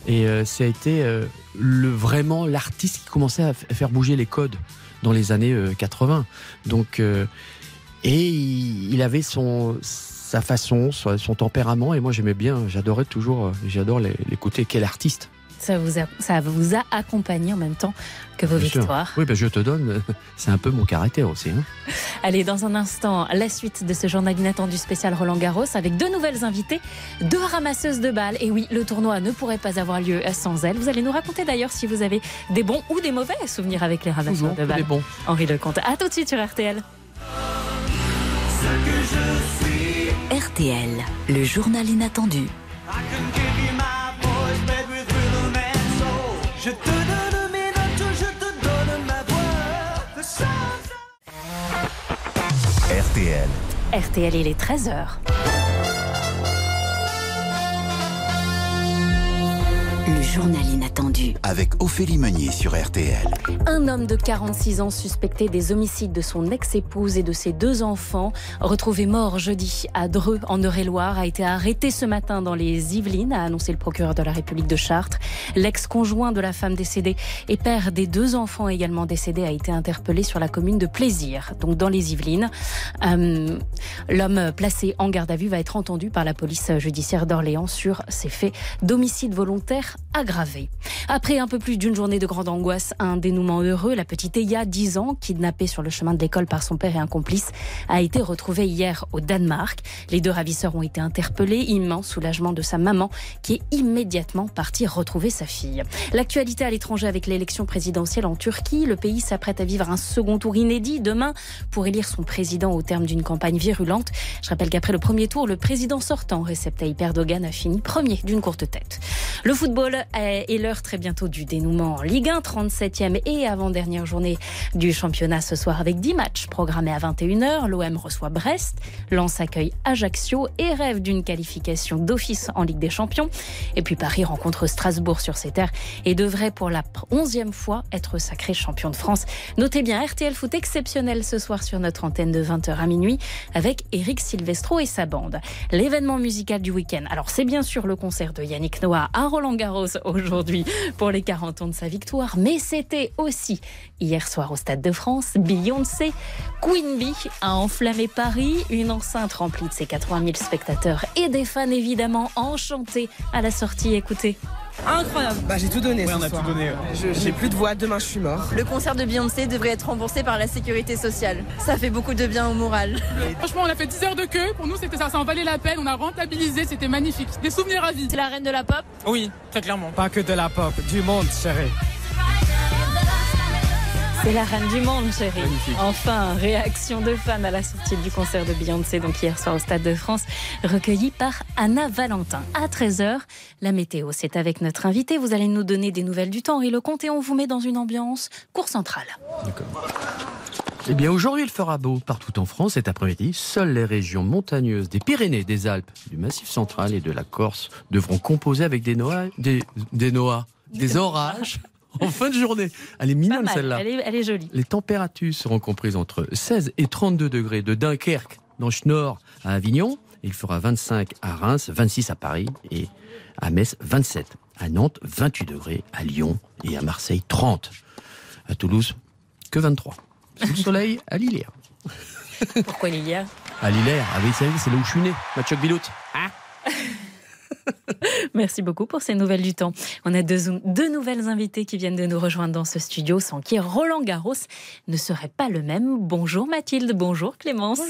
Et euh, ça a été euh, le vraiment l'artiste qui commençait à, faire bouger les codes dans les années euh, 80 donc et il, il avait son sa façon son, son tempérament et moi j'aimais bien j'adorais toujours j'adore les- l'écouter. Quel artiste Ça vous, a, ça vous a accompagné en même temps que vos Bien sûr. victoires. oui ben je te donne c'est un peu mon caractère aussi hein. Allez, dans un instant, la suite de ce journal inattendu spécial Roland Garros avec deux nouvelles invitées, deux ramasseuses de balles. Et oui, le tournoi ne pourrait pas avoir lieu sans elles. Vous allez nous raconter d'ailleurs si vous avez des bons ou des mauvais souvenirs avec les ramasseurs Toujours de balles. des bons. Henri Lecomte. À tout de suite sur RTL. Ce que je suis. RTL, le journal inattendu. Je te donne mes notes, je te donne ma voix. RTL. RTL, il est 13h. Le journal inattendu. Avec Ophélie Meunier sur RTL. Un homme de 46 ans suspecté des homicides de son ex-épouse et de ses deux enfants, retrouvé mort jeudi à Dreux, en Eure-et-Loire, a été arrêté ce matin dans les Yvelines, a annoncé le procureur de la République de Chartres. L'ex-conjoint de la femme décédée et père des deux enfants également décédés a été interpellé sur la commune de Plaisir, donc dans les Yvelines. Euh, L'homme placé en garde à vue va être entendu par la police judiciaire d'Orléans sur ces faits d'homicide volontaire aggravé. Après un peu plus d'une journée de grande angoisse, un dénouement heureux, la petite Eya, 10 ans, kidnappée sur le chemin de l'école par son père et un complice, a été retrouvée hier au Danemark. Les deux ravisseurs ont été interpellés, immense soulagement de sa maman qui est immédiatement partie retrouver sa fille. L'actualité à l'étranger avec l'élection présidentielle en Turquie, le pays s'apprête à vivre un second tour inédit demain pour élire son président au terme d'une campagne virulente. Je rappelle qu'après le premier tour, le président sortant, Recep Tayyip Erdogan, a fini premier d'une courte tête. Le football est est l'heure très bientôt du dénouement en Ligue 1, 37e et avant-dernière journée du championnat ce soir avec 10 matchs programmés à 21h. L'OM reçoit Brest, Lens accueille Ajaccio et rêve d'une qualification d'office en Ligue des Champions. Et puis Paris rencontre Strasbourg sur ses terres et devrait pour la 11e fois être sacré champion de France. Notez bien RTL Foot exceptionnel ce soir sur notre antenne de 20h à minuit avec Eric Silvestro et sa bande. L'événement musical du week-end. Alors c'est bien sûr le concert de Yannick Noah à Roland Garros aujourd'hui pour les 40 ans de sa victoire, mais c'était aussi hier soir au Stade de France, Beyoncé, Queen Bee a enflammé Paris, une enceinte remplie de ses 80 000 spectateurs et des fans évidemment enchantés à la sortie. Écoutez. Incroyable. Bah, j'ai tout donné. Ouais, ce on a soir. tout donné, ouais. J'ai plus de voix. Demain, je suis mort. Le concert de Beyoncé devrait être remboursé par la sécurité sociale. Ça fait beaucoup de bien au moral. *laughs* Franchement, on a fait 10 heures de queue. Pour nous, c'était ça, ça en valait la peine. On a rentabilisé, c'était magnifique. Des souvenirs à vie. C'est la reine de la pop? Oui, très clairement. Pas que de la pop, du monde, chérie. C'est la reine du monde, chérie. Magnifique. Enfin, réaction de fans à la sortie du concert de Beyoncé, donc hier soir au Stade de France, recueillie par Anna Valentin. À 13h, la météo, c'est avec notre invité. Vous allez nous donner des nouvelles du temps, Henri Lecomte, et on vous met dans une ambiance cour centrale. Eh bien, aujourd'hui, il fera beau partout en France cet après-midi. Seules les régions montagneuses des Pyrénées, des Alpes, du Massif central et de la Corse devront composer avec des Noah, des, des Noah, des orages *laughs* en fin de journée. Elle est mignonne celle-là. Elle est, elle est jolie. Les températures seront comprises entre 16 et 32 degrés de Dunkerque dans Schnorr à Avignon. Il fera 25 à Reims, 26 à Paris et à Metz 27. À Nantes 28 degrés, à Lyon et à Marseille 30. À Toulouse que 23. Sous le soleil à Lillers. Pourquoi Lilia À Lillers, ah oui, c'est là où je suis né, Mathieu Bilout. *laughs* *laughs* Merci beaucoup pour ces nouvelles du temps. On a deux, deux nouvelles invitées qui viennent de nous rejoindre dans ce studio, sans qui Roland Garros ne serait pas le même. Bonjour Mathilde, bonjour Clémence.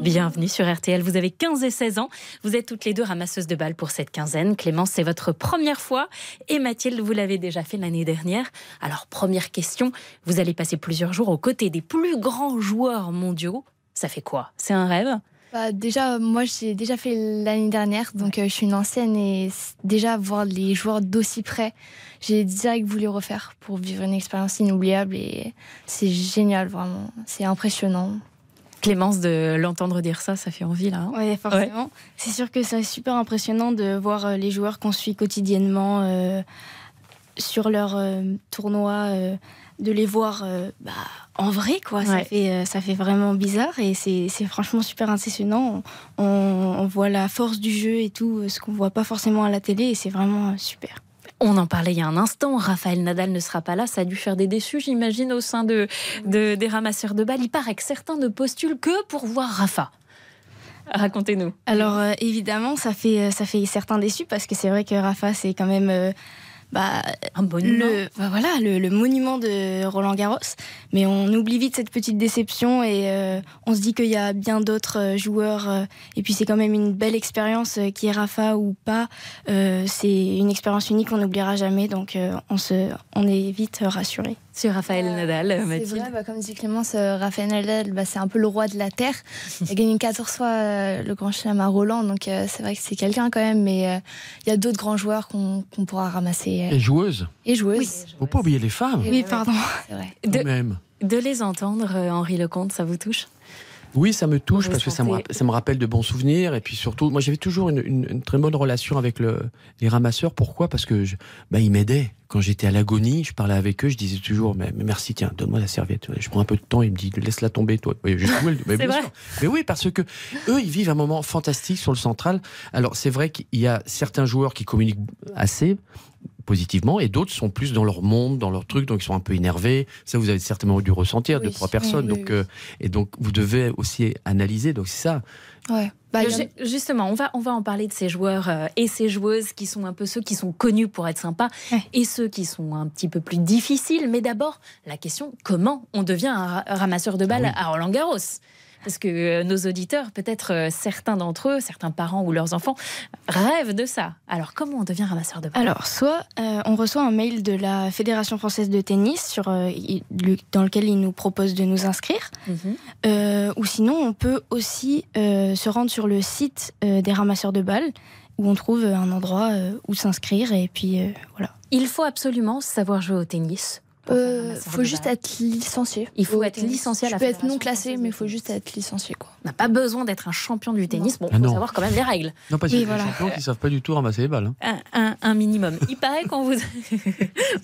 Bienvenue sur RTL. Vous avez 15 et 16 ans. Vous êtes toutes les deux ramasseuses de balles pour cette quinzaine. Clémence, c'est votre première fois. Et Mathilde, vous l'avez déjà fait l'année dernière. Alors, première question. Vous allez passer plusieurs jours aux côtés des plus grands joueurs mondiaux. Ça fait quoi? C'est un rêve? Bah, déjà, moi, j'ai déjà fait l'année dernière, donc euh, je suis une ancienne et déjà voir les joueurs d'aussi près, j'ai direct voulu refaire pour vivre une expérience inoubliable et c'est génial, vraiment. C'est impressionnant. Clémence, de l'entendre dire ça, ça fait envie là. hein Oui, forcément. C'est sûr que c'est super impressionnant de voir euh, les joueurs qu'on suit quotidiennement euh, sur leur euh, tournoi, euh, de les voir euh, bah, en vrai, quoi. Ça, fait, euh, ça fait vraiment bizarre et c'est franchement super impressionnant. On, on voit la force du jeu et tout, euh, ce qu'on voit pas forcément à la télé et c'est vraiment euh, super. On en parlait il y a un instant. Raphaël Nadal ne sera pas là. Ça a dû faire des déçus, j'imagine, au sein de, de- des ramasseurs de balles. Il paraît que certains ne postulent que pour voir Rafa. Racontez-nous. Alors euh, évidemment, ça fait, ça fait certains déçus parce que c'est vrai que Rafa, c'est quand même euh, bah, un monument. Le, bah voilà, le, le monument de Roland Garros. Mais on oublie vite cette petite déception et euh, on se dit qu'il y a bien d'autres euh, joueurs. euh, et puis c'est quand même une belle expérience, euh, qui est Rafa ou pas. Euh, c'est une expérience unique qu'on n'oubliera jamais. Donc euh, on, se, on est vite rassuré. Sur Raphaël Nadal, c'est Mathilde. vrai, bah, comme dit Clémence, euh, Rafael Nadal, bah, c'est un peu le roi de la Terre. *laughs* Il a gagné 14 fois euh, le Grand Chelem à Roland, donc euh, c'est vrai que c'est quelqu'un quand même, mais euh, il y a d'autres grands joueurs qu'on qu'on pourra ramasser. euh, Et joueuse. et joueuses. Faut pas oublier les femmes. Oui, pardon. C'est vrai. De, Même. de les entendre, euh, Henri Lecomte, ça vous touche? Oui, ça me touche parce que ça me, ça rappelle de bons souvenirs. Et puis surtout, moi j'avais toujours une, une- une très bonne relation avec le, les ramasseurs. Pourquoi? Parce que je, bah, ils m'aidaient. Quand j'étais à l'agonie, je parlais avec eux, je disais toujours mais, mais merci, tiens, donne-moi la serviette. Je prends un peu de temps, il me dit laisse-la tomber, toi. Je mais *laughs* C'est bien vrai sûr. Mais oui, parce que eux, ils vivent un moment fantastique sur le central. Alors c'est vrai qu'il y a certains joueurs qui communiquent assez positivement et d'autres sont plus dans leur monde, dans leur truc, donc ils sont un peu énervés. Ça, vous avez certainement dû ressentir de Oui, trois personnes. oui, oui, donc, euh, et donc, vous devez aussi analyser. Donc, c'est ça. Ouais. Bah, Justement, on va, on va en parler de ces joueurs euh, et ces joueuses qui sont un peu ceux qui sont connus pour être sympas et ceux qui sont un petit peu plus difficiles. Mais d'abord, la question comment on devient un ra- ramasseur de balles à Roland Garros? Parce que euh, nos auditeurs, peut-être euh, certains d'entre eux, certains parents ou leurs enfants, rêvent de ça. Alors, comment on devient ramasseur de balles Alors, soit euh, on reçoit un mail de la Fédération française de tennis sur, euh, il- le- dans lequel ils nous proposent de nous inscrire, Euh, ou sinon on peut aussi se rendre sur le site des ramasseurs de balles où on trouve un endroit où s'inscrire et puis voilà. Il faut absolument savoir jouer au tennis. Euh, ramasseur faut juste être licencié. Il faut au être licencié à la Tu peux être non classé, mais il faut juste être licencié quoi. On n'a pas besoin d'être un champion du tennis. Bon, Ah il faut non. savoir quand même les règles. Non, parce qu'il y a des champions qui savent pas du tout ramasser les balles. hein. un, un- un minimum. Il paraît qu'on vous, *laughs*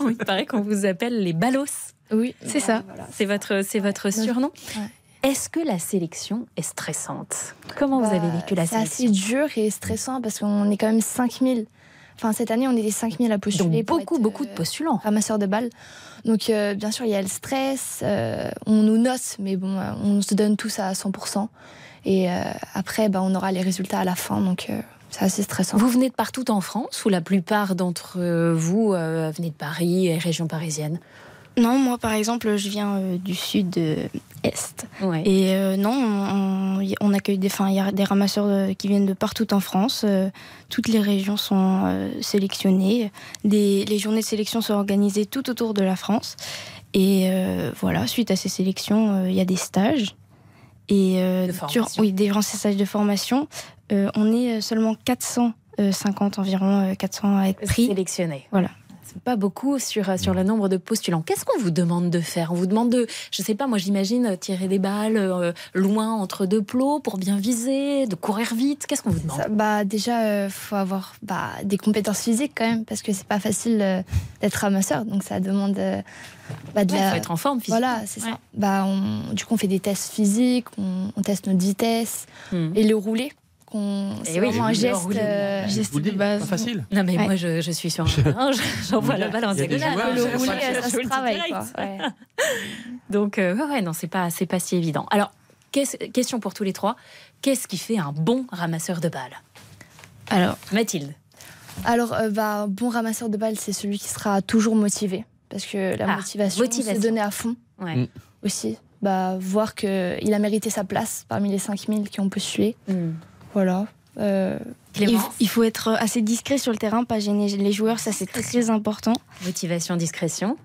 il paraît qu'on vous appelle les ballos. Oui, c'est ça. C'est votre, c'est votre surnom. Est-ce que la sélection est stressante? Comment vous avez vécu la Bah, C'est sélection? assez dur et stressant parce qu'on est quand même 5000. Enfin, cette année, on était 5000 à postuler. Donc, beaucoup, être, beaucoup de euh, postulants. Ramasseurs de balles. Donc, euh, bien sûr, il y a le stress. euh, on nous note, mais bon, on se donne tous à 100%. Et euh, après, bah, on aura les résultats à la fin. Donc, c'est assez stressant. Vous venez de partout en France ou la plupart d'entre vous venez de Paris et région parisienne? Non, moi, par exemple, je viens euh, du sud-est. Ouais. Et euh, non, on, on- accueille des, il y a des ramasseurs euh, qui viennent de partout en France. Euh, toutes les régions sont euh, sélectionnées. Des, les journées de sélection sont organisées tout autour de la France. Et euh, voilà, suite à ces sélections, euh, il y a des stages. Et euh, De durant- oui, des stages de formation. Euh, on est euh, seulement 450 environ, euh, 400 à être pris. Sélectionnés. Voilà. Pas beaucoup sur, euh, sur le nombre de postulants. Qu'est-ce qu'on vous demande de faire? On vous demande de, je sais pas, moi j'imagine euh, tirer des balles euh, loin entre deux plots pour bien viser, de courir vite. Qu'est-ce qu'on vous demande? Ça, bah, déjà, il faut avoir bah, des compétences physiques quand même, parce que c'est pas facile euh, d'être ramasseur. Donc ça demande euh, bah, de Ouais, la- faut être en forme physiquement. Voilà, c'est ça. Bah, on- du coup, on fait des tests physiques, on, on teste notre vitesse et le rouler. Qu'on- C'est. Eh oui, vraiment un geste, euh, geste de base. pas facile. Non mais Ouais. moi je, je suis sur *laughs* un j'envoie la balle en diagonale. Le c'est pas ça se travaille, direct. quoi. Ouais. *laughs* Donc euh, ouais, non c'est pas c'est pas si évident. Alors question pour tous les trois, qu'est-ce qui fait un bon ramasseur de balles? Alors Mathilde. Alors, euh, bah, un bon ramasseur de balles, c'est celui qui sera toujours motivé. Parce que la Ah, motivation, motivation. c'est donner à fond Ouais. Mm. aussi. Bah, voir qu'il a mérité sa place parmi les 5000 qui ont postulé. Mm. Voilà. Euh, il, il faut être assez discret sur le terrain, pas gêner les joueurs, ça c'est très important. Motivation, discrétion.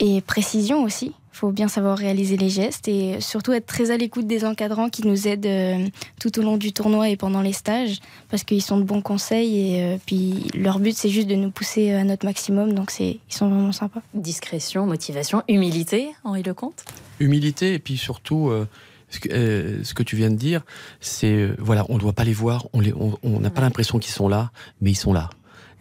Et précision aussi. Il faut bien savoir réaliser les gestes et surtout être très à l'écoute des encadrants qui nous aident euh, tout au long du tournoi et pendant les stages parce qu'ils sont de bons conseils et euh, puis leur but c'est juste de nous pousser à notre maximum donc ils sont vraiment sympas. Discrétion, motivation, humilité, Henri Lecomte. Humilité et puis surtout. Ce que, euh, ce que tu viens de dire, c'est euh, voilà, on ne doit pas les voir, on les- on on n'a pas l'impression qu'ils sont là, mais ils sont là.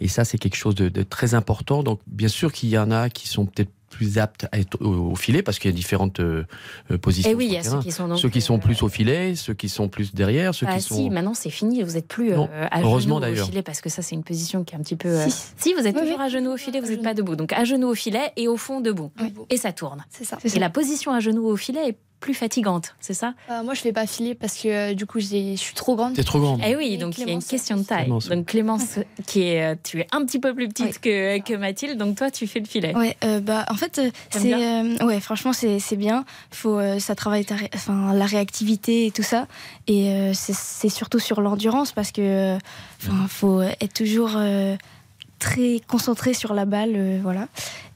Et ça, c'est quelque chose de, de très important. Donc, bien sûr qu'il y en a qui sont peut-être plus aptes à être au, au filet parce qu'il y a différentes euh, euh, positions. Eh oui, il y a ceux qui sont donc, Ceux qui sont plus au filet, ceux qui sont plus derrière, ceux Ah qui si, sont. maintenant c'est fini, vous êtes plus euh, Non, à heureusement genoux au filet parce que ça c'est une position qui est un petit peu. euh, Si. Si, vous êtes Oui, toujours oui. à genoux au filet, vous n'êtes pas debout. Donc à genoux au filet et au fond debout. Et ça tourne. C'est ça. Et la position à genoux au filet est plus fatigante, c'est ça? Euh, moi je fais pas filer parce que euh, du coup je suis trop grande. T'es trop grande. Eh oui, donc il y a une question de taille. Clémence. Donc Clémence, qui est, euh, tu es un petit peu plus petite que, que Mathilde, donc toi tu fais le filet. Ouais, euh, bah en fait c'est euh, ouais franchement c'est c'est bien. Faut euh, ça travaille ta ré- enfin la réactivité et tout ça et euh, c'est c'est surtout sur l'endurance parce que euh, enfin faut être toujours euh, très concentré sur la balle euh, voilà.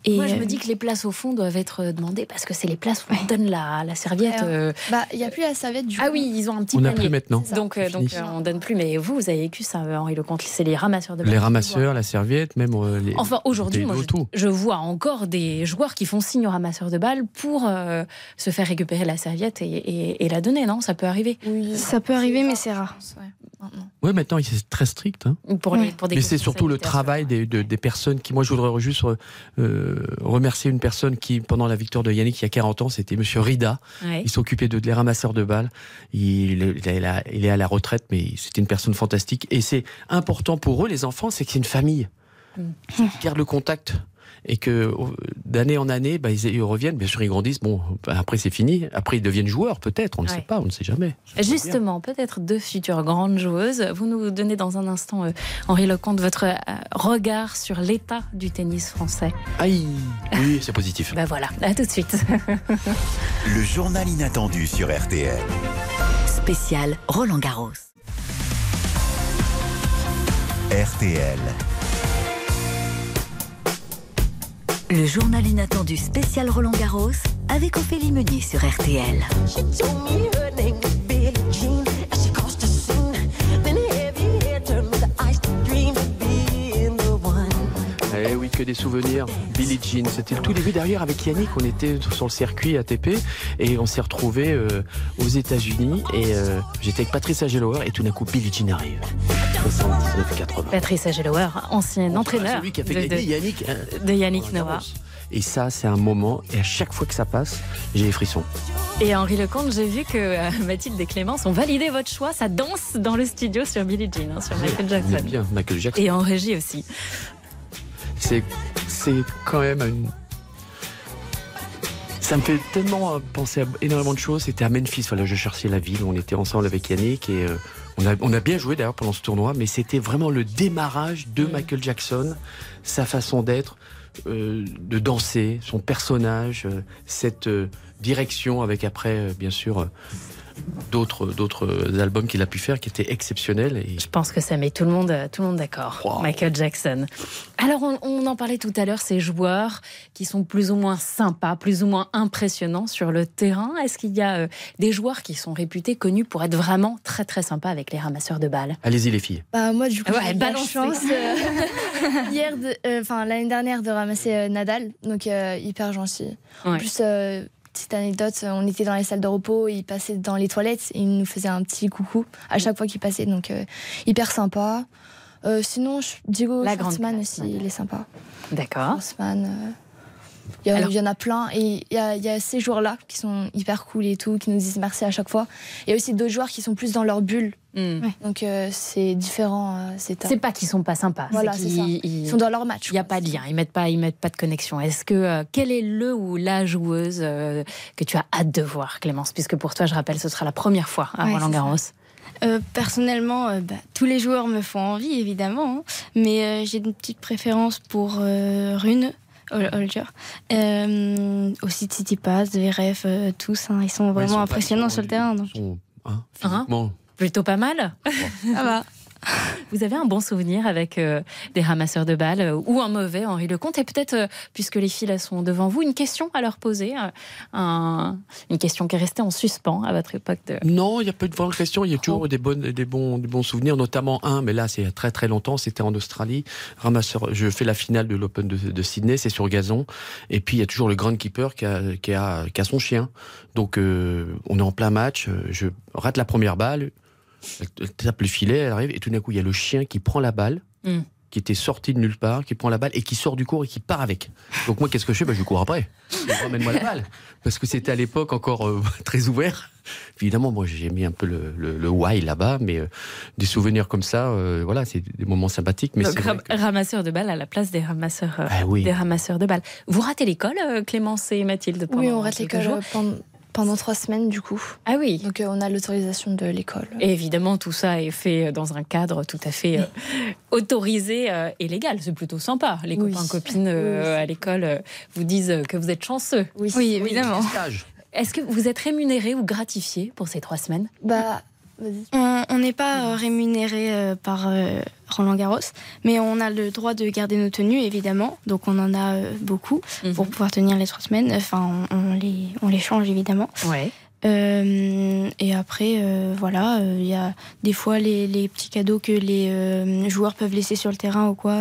Et Moi je euh, me dis que les places au fond doivent être euh, demandées parce que c'est les places où on donne la, la serviette. Euh, bah il y a plus la serviette du Ah coup. oui, ils ont un petit On n'a plus maintenant. Donc, euh, donc euh, on donne plus. Mais vous, vous avez vécu ça, Henri Lecomte. C'est les ramasseurs de balles. Les ramasseurs, la serviette, même euh, les. Enfin, aujourd'hui, moi, je, vois encore des joueurs qui font signe aux ramasseurs de balles pour euh, se faire récupérer la serviette et, et- et la donner, non? Ça peut arriver Ça peut arriver mais c'est rare. Oui, maintenant, c'est très strict. hein. pour, les, pour des Mais c'est surtout le travail des, de- des personnes qui. Moi, je voudrais juste euh, remercier une personne qui, pendant la victoire de Yannick il y a 40 ans, c'était Monsieur Rida. Ouais. Il s'occupait de, des ramasseurs de balles. Il, il est à- il est à la retraite, mais c'était une personne fantastique. Et c'est important pour eux, les enfants, c'est que c'est une famille. Mm. Ils gardent le contact. Et que d'année en année, bah, ils, ils reviennent. Bien sûr, ils grandissent. Bon, bah, après, c'est fini. Après, ils deviennent joueurs, peut-être. On ne Ouais. sait pas, on ne sait jamais. Justement, peut-être deux futures grandes joueuses. Vous nous donnez dans un instant, euh, Henri Lecomte, votre euh, regard sur l'état du tennis français. Aïe Oui, c'est positif. *laughs* Ben voilà, à tout de suite. *laughs* Le journal inattendu sur RTL. Spécial Roland Garros. RTL. Le journal inattendu spécial Roland Garros avec Ophélie Meunier sur RTL. Que des souvenirs. Billie Jean, c'était le tout début. D'ailleurs, avec Yannick, on était sur le circuit ATP et on s'est retrouvés euh, aux États-Unis. Et euh, j'étais avec Patrice Agelower et tout d'un coup, Billie Jean arrive. 79 80. Patrice Agelower, ancien entraîneur Celui qui a fait de, gagner de- Yannick. hein. de Yannick Noah. Et ça, c'est un moment. Et à chaque fois que ça passe, j'ai les frissons. Et Henri Lecomte, j'ai vu que euh, Mathilde et Clémence ont validé votre choix. Ça danse dans le studio sur Billie Jean, hein, sur Michael Vous êtes Jackson. bien, Michael Jackson. Et en régie aussi. C'est, c'est quand même une... Ça me fait tellement penser à énormément de choses. C'était à Memphis, voilà, je cherchais la ville. On était ensemble avec Yannick et euh, on, a, on a bien joué d'ailleurs pendant ce tournoi, mais c'était vraiment le démarrage de Michael Jackson, sa façon d'être, euh, de danser, son personnage, euh, cette direction avec après, bien sûr, d'autres d'autres albums qu'il a pu faire qui étaient exceptionnels. Et... Je pense que ça met tout le monde, tout le monde d'accord. Michael Jackson. Alors, on, on, en parlait tout à l'heure, ces joueurs qui sont plus ou moins sympas, plus ou moins impressionnants sur le terrain. Est-ce qu'il y a euh, des joueurs qui sont réputés, connus pour être vraiment très très sympas avec les ramasseurs de balles? Allez-y les filles. Bah, moi, du coup, Ouais, j'ai eu la chance euh, *laughs* hier, de- euh, enfin l'année dernière, de ramasser euh, Nadal, donc euh, hyper gentil. En Ouais. plus, euh, petite anecdote, on était dans les salles de repos, il passait dans les toilettes, et il nous faisait un petit coucou à chaque fois qu'il passait, donc euh, hyper sympa. Euh, sinon, Diego Schwartzmann aussi, il est sympa. D'accord. Euh, il y, a- Alors- il y en a plein, et il y a, il y a ces joueurs-là qui sont hyper cool et tout, qui nous disent merci à chaque fois. Il y a aussi d'autres joueurs qui sont plus dans leur bulle, donc euh, c'est différent. euh, c'est. Hmm. Pas qu'ils sont pas sympas. Voilà, c'est c'est qu'ils- ça. ils- Ils sont dans leur match. Il n'y a pas de lien, ils mettent pas, ils mettent pas de connexion. Est-ce que euh, quelle est le ou la joueuse euh, que tu as hâte de voir, Clémence? Puisque pour toi, je rappelle, ce sera la première fois à Ouais, Roland Garros. Euh, personnellement, euh, bah, tous les joueurs me font envie, évidemment. hein. mais euh, j'ai une petite préférence pour euh, Rune. Hol- Holger. Euh, aussi Tsitsipas, Zverev, euh, tous, hein, ils sont Ouais, ils vraiment sont impressionnants sur le terrain. donc. ils sont, hein, Hein? Plutôt pas mal. Ça va. Vous avez un bon souvenir avec euh, des ramasseurs de balles euh, ou un mauvais, Henri Lecomte? Et peut-être, euh, puisque les filles là, sont devant vous, une question à leur poser, un- une question qui est restée en suspens à votre époque de. Non, il n'y a pas de vraie question. Il y a toujours des, bonnes, des, bons, des bons souvenirs, notamment un, mais là, c'est il y a très très longtemps. C'était en Australie. Ramasseur, je fais la finale de l'Open de, de Sydney, c'est sur gazon. Et puis, il y a toujours le grand keeper qui a, qui a, qui a son chien. Donc, on est en plein match. Je rate la première balle. Elle, elle tape le filet, elle arrive. Et tout d'un coup, il y a le chien qui prend la balle. Mm. qui était sorti de nulle part, qui prend la balle et qui sort du cours et qui part avec. Donc moi, qu'est-ce que je fais? Ben, Je cours après. Ramène-moi la balle. Parce que c'était à l'époque encore euh, *laughs* très ouvert. Évidemment, moi, j'ai mis un peu le, le, le why là-bas, mais euh, des souvenirs comme ça, euh, voilà, c'est des moments sympathiques. Mais Donc, c'est vrai ram- ramasseurs de balles à la place des ramasseurs, euh, Ah oui. des ramasseurs de balles. Vous ratez l'école, euh, Clémence et Mathilde pendant Oui, on rate l'école pendant, pendant trois semaines, du coup. Ah oui. Donc euh, on a l'autorisation de l'école. Et évidemment, tout ça est fait dans un cadre tout à fait euh, autorisé euh, et légal. C'est plutôt sympa. Les Oui. copains, copines euh, à l'école euh, vous disent euh, que vous êtes chanceux. Oui, Oui, évidemment. Est-ce que vous êtes rémunéré ou gratifié pour ces trois semaines? Bah, on n'est pas euh, rémunéré euh, par euh, Roland Garros, mais on a le droit de garder nos tenues, évidemment. Donc on en a beaucoup pour pouvoir tenir les trois semaines. Enfin, on, les, on les change, évidemment. Ouais. Euh, et après, euh, voilà, euh, il y a des fois les, les petits cadeaux que les joueurs peuvent laisser sur le terrain ou quoi,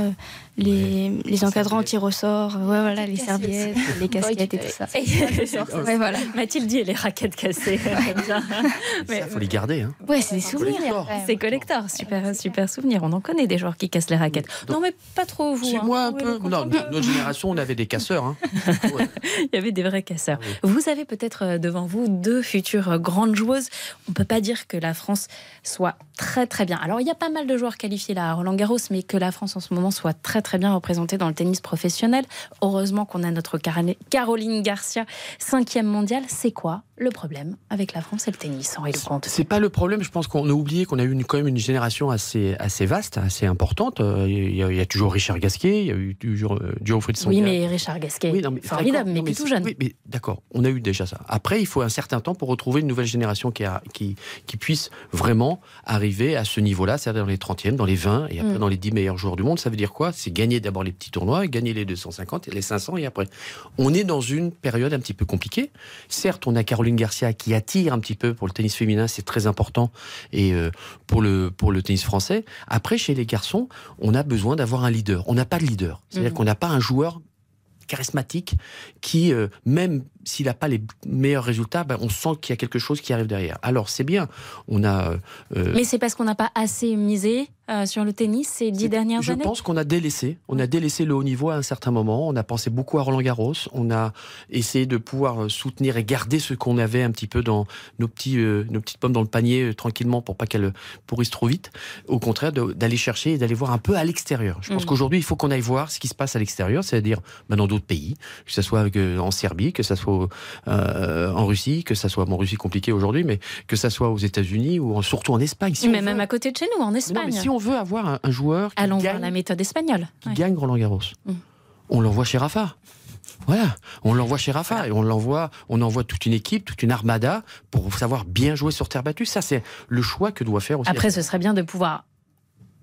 les, les encadrants qui ressortent, ouais, voilà, les serviettes, les casquettes et tout ça. Ouais, voilà. Mathilde dit les raquettes cassées. Il faut les garder. Hein. Ouais, c'est des souvenirs. C'est collector, super, super souvenir. On en connaît des joueurs qui cassent les raquettes. Non, mais pas trop vous. Chez hein. moi, un peu. Non, notre génération, on avait des casseurs. Hein. *laughs* Il y avait des vrais casseurs. Vous avez peut-être euh, devant vous deux futures euh, grandes joueuses. On peut pas dire que la France soit très très bien. Alors il y a pas mal de joueurs qualifiés là à Roland Garros, mais que la France en ce moment soit très très bien représentée dans le tennis professionnel. Heureusement qu'on a notre Caroline Garcia, cinquième mondiale. C'est quoi le problème avec la France et le tennis, Henri Lecomte C'est pas le problème. Je pense qu'on a oublié qu'on a eu une, quand même une génération assez, assez vaste, assez importante. Euh, Il y, a, il y a toujours Richard Gasquet, il y a eu toujours euh, Geoffrey de Oui, mais Richard Gasquet, Oui, non, mais formidable, mais non, plutôt jeune. Oui, mais d'accord, on a eu déjà ça. Après, il faut un certain temps pour retrouver une nouvelle génération qui, a- qui, qui puisse vraiment arriver à ce niveau-là, c'est-à-dire dans les 30e, dans les 20 et après Mm. dans les 10 meilleurs joueurs du monde. Ça veut dire quoi? C'est gagner d'abord les petits tournois, gagner les 250 et les 500 et après. On est dans une période un petit peu compliquée. Certes, on a Caroline Garcia qui attire un petit peu pour le tennis féminin, c'est très important et euh, pour le pour le tennis français. Après, chez les garçons, on a besoin d'avoir un leader. On n'a pas de leader, c'est-à-dire Mhm. qu'on n'a pas un joueur charismatique qui, euh, même s'il n'a pas les meilleurs résultats, ben, on sent qu'il y a quelque chose qui arrive derrière. Alors c'est bien, on a. euh, Mais c'est parce qu'on n'a pas assez misé euh, sur le tennis ces dix dernières je années? pense qu'on a délaissé, on a délaissé le haut niveau à un certain moment. On a pensé beaucoup à Roland Garros. On a essayé de pouvoir euh, soutenir et garder ce qu'on avait un petit peu dans nos petits, euh, nos petites pommes dans le panier euh, tranquillement pour pas qu'elles pourrissent trop vite. Au contraire, d'aller chercher et d'aller voir un peu à l'extérieur. Je pense Mm. qu'aujourd'hui, il faut qu'on aille voir ce qui se passe à l'extérieur, c'est-à-dire ben, dans d'autres pays, que ce soit euh, en Serbie, que ce soit euh, en Russie, que ce soit bon, en Russie compliqué aujourd'hui, mais que ce soit aux États-Unis ou en- surtout en Espagne. Si mais même veut- à côté de chez nous, en non, Espagne. mais si on veut avoir un, un joueur qui Allons gagne, voir la méthode espagnole. qui Ouais. gagne Roland Garros, Mm. on l'envoie chez Rafa. Voilà, on l'envoie chez Rafa et on l'envoie, on envoie toute une équipe, toute une armada pour savoir bien jouer sur terre battue. Ça, c'est le choix que doit faire aussi. Après, ce serait bien de pouvoir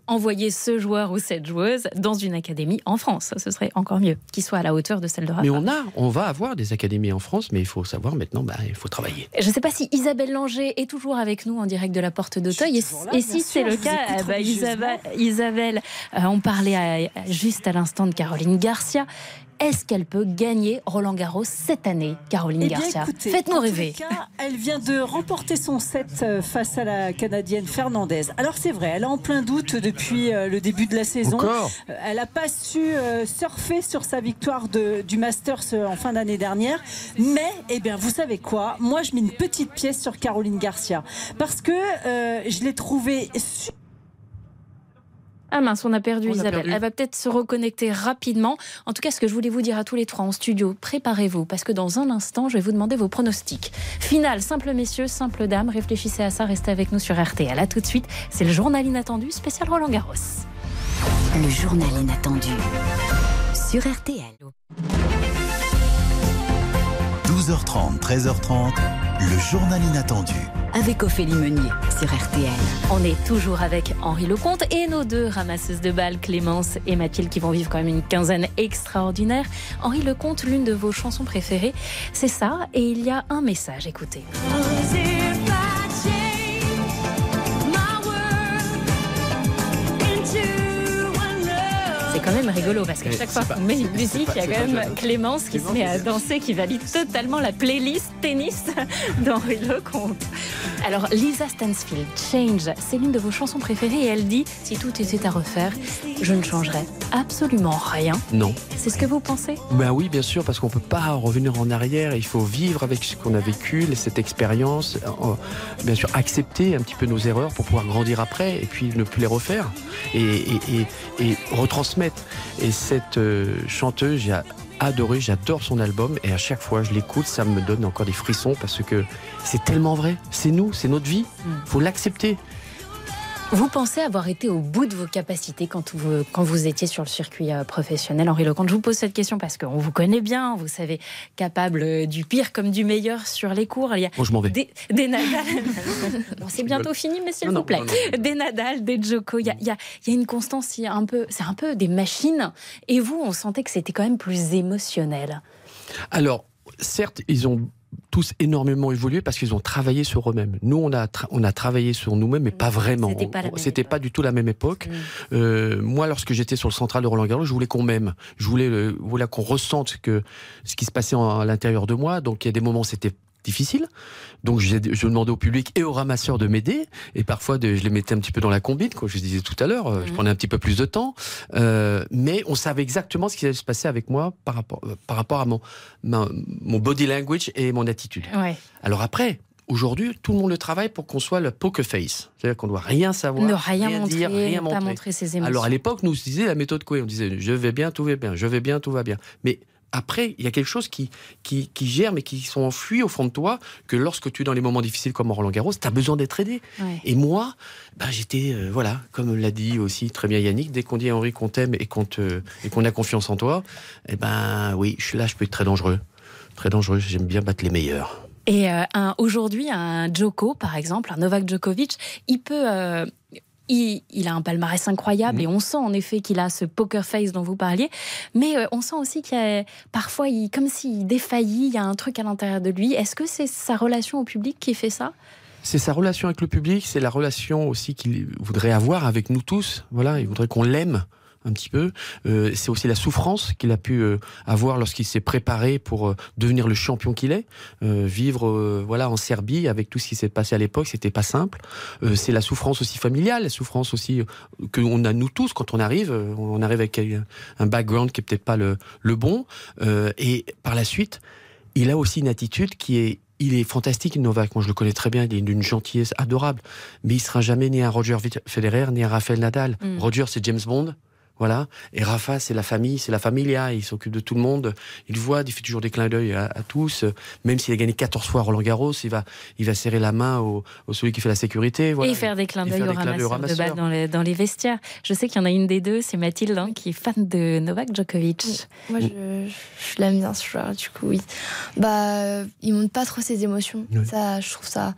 envoyer ce joueur ou cette joueuse dans une académie en France. Ce serait encore mieux, qu'il soit à la hauteur de celle de Rafa. Mais on a, on va avoir des académies en France, mais il faut savoir maintenant, bah, il faut travailler. Je ne sais pas si Isabelle Langer est toujours avec nous en direct de la Porte d'Auteuil. Et, là, et bien si c'est le cas, religieusement. Isabelle, Isabelle, euh, on parlait à- juste à l'instant de Caroline Garcia. Est-ce qu'elle peut gagner Roland Garros cette année, Caroline Eh bien, Garcia écoutez, Faites-nous rêver. cas, elle vient de remporter son set euh, face à la Canadienne Fernandez. Alors c'est vrai, elle est en plein doute depuis euh, le début de la saison. Encore Euh, Elle n'a pas su surfer sur sa victoire de- du Masters en fin d'année dernière. Mais, eh bien, vous savez quoi? Moi, je mets une petite pièce sur Caroline Garcia. Parce que euh, je l'ai trouvée su- Ah mince, on a perdu On a Isabelle. perdu. Elle va peut-être se reconnecter rapidement. En tout cas, ce que je voulais vous dire à tous les trois en studio, préparez-vous, parce que dans un instant, je vais vous demander vos pronostics. Finale, simple messieurs, simple dames, réfléchissez à ça, restez avec nous sur RTL. À tout de suite, c'est le journal inattendu spécial Roland Garros. Le journal inattendu sur RTL. 12h30, 13h30, le journal inattendu. Avec Ophélie Meunier sur RTL. On est toujours avec Henri Lecomte et nos deux ramasseuses de balles, Clémence et Mathilde, qui vont vivre quand même une quinzaine extraordinaire. Henri Lecomte, l'une de vos chansons préférées, c'est ça. Et il y a un message, écoutez. Quand même rigolo parce qu'à chaque fois qu'on met une musique, il y a quand même. Clémence qui se met à danser, qui valide totalement la playlist tennis *laughs* d'Henri Lecomte. Alors, Lisa Stansfield, Change, c'est l'une de vos chansons préférées et elle dit Si tout était à refaire, je ne changerais absolument rien. Non. C'est ce que vous pensez? Ben oui, bien sûr, parce qu'on peut pas revenir en arrière. Il faut vivre avec ce qu'on a vécu, cette expérience. Bien sûr, accepter un petit peu nos erreurs pour pouvoir grandir après et puis ne plus les refaire et, et- et- et retransmettre. Et cette euh, chanteuse, j'ai adoré, j'adore son album et à chaque fois je l'écoute, ça me donne encore des frissons parce que c'est tellement vrai. C'est nous, c'est notre vie. Faut l'accepter. Vous pensez avoir été au bout de vos capacités quand vous, quand vous étiez sur le circuit euh, professionnel, Henri Lecomte Je vous pose cette question parce qu'on vous connaît bien, vous savez, capable euh, du pire comme du meilleur sur les cours. Il y a Bon, je m'en vais. Des, des Nadal. *laughs* Bon, c'est bientôt fini, mais s'il vous plaît. non, non. Des Nadal, des Djoko. Il y a, y a- y a une constance, il un peu, c'est un peu des machines. Et vous, on sentait que c'était quand même plus émotionnel. Alors, certes, ils ont tous énormément évolué parce qu'ils ont travaillé sur eux-mêmes. Nous, on a, on a travaillé sur nous-mêmes, mais pas vraiment. C'était pas C'était pas du tout la même époque. Mm. Euh, moi, lorsque j'étais sur le central de Roland Garros, je voulais qu'on m'aime. Je voulais, euh, voilà, qu'on ressente que ce qui se passait en- à l'intérieur de moi. Donc, il y a des moments, c'était difficile. Donc, je demandais au public et aux ramasseurs de m'aider. Et parfois, de- je les mettais un petit peu dans la combine, comme je disais tout à l'heure. Euh, Je prenais un petit peu plus de temps. Euh, mais on savait exactement ce qui allait se passer avec moi par rapport, euh, par rapport à mon, ma- mon body language et mon attitude. Ouais. Alors après, aujourd'hui, tout le monde le travaille pour qu'on soit le poker face. C'est-à-dire qu'on doit rien savoir, Ne rien, montrer, dire, rien pas montrer. montrer ses émotions. Alors à l'époque, nous on se disait la méthode Coué. On disait je vais bien, tout va bien, je vais bien, tout va bien. Mais après, il y a quelque chose qui, qui, qui germe et qui sont enfuis au fond de toi, que lorsque tu es dans les moments difficiles comme Roland Garros, tu as besoin d'être aidé. Ouais. Et moi, ben, j'étais, euh, voilà, comme l'a dit aussi très bien Yannick, dès qu'on dit à Henri qu'on t'aime et qu'on te- et qu'on a confiance en toi, eh ben oui, je suis là, je peux être très dangereux. Très dangereux, j'aime bien battre les meilleurs. Et euh, aujourd'hui, un Djoko, par exemple, un Novak Djokovic, il peut. euh, il, il a un palmarès incroyable et on sent en effet qu'il a ce poker face dont vous parliez, mais euh, on sent aussi qu'il y a parfois, il, comme s'il défaillit, il y a un truc à l'intérieur de lui. Est-ce que c'est sa relation au public qui fait ça? C'est sa relation avec le public, c'est la relation aussi qu'il voudrait avoir avec nous tous. Voilà, il voudrait qu'on l'aime un petit peu. Euh, c'est aussi la souffrance qu'il a pu euh, avoir lorsqu'il s'est préparé pour euh, devenir le champion qu'il est. Euh, vivre euh, voilà en Serbie avec tout ce qui s'est passé à l'époque, c'était pas simple. Euh, c'est la souffrance aussi familiale, la souffrance aussi que on a nous tous quand on arrive. On arrive avec un- un background qui est peut-être pas le, le bon. Euh, et par la suite, il a aussi une attitude qui est il est fantastique, Novak. Moi, je le connais très bien. Il est d'une gentillesse adorable. Mais il sera jamais ni un Roger Federer, ni un Rafael Nadal. Mm. Roger, c'est James Bond. Voilà. Et Rafa, c'est la famille, c'est la familia. Il s'occupe de tout le monde. Il voit, il fait toujours des clins d'œil à, à tous. Même s'il a gagné 14 fois Roland Garros, il va, il va serrer la main au, au celui qui fait la sécurité. Voilà. Et faire des clins d'œil d'œil aux ramasseurs de balles dans les, dans les vestiaires. Je sais qu'il y en a une des deux, c'est Mathilde, hein, qui est fan de Novak Djokovic. Moi, je, je l'aime bien ce joueur, du coup, oui. Bah, il montre pas trop ses émotions. Ça, je trouve ça.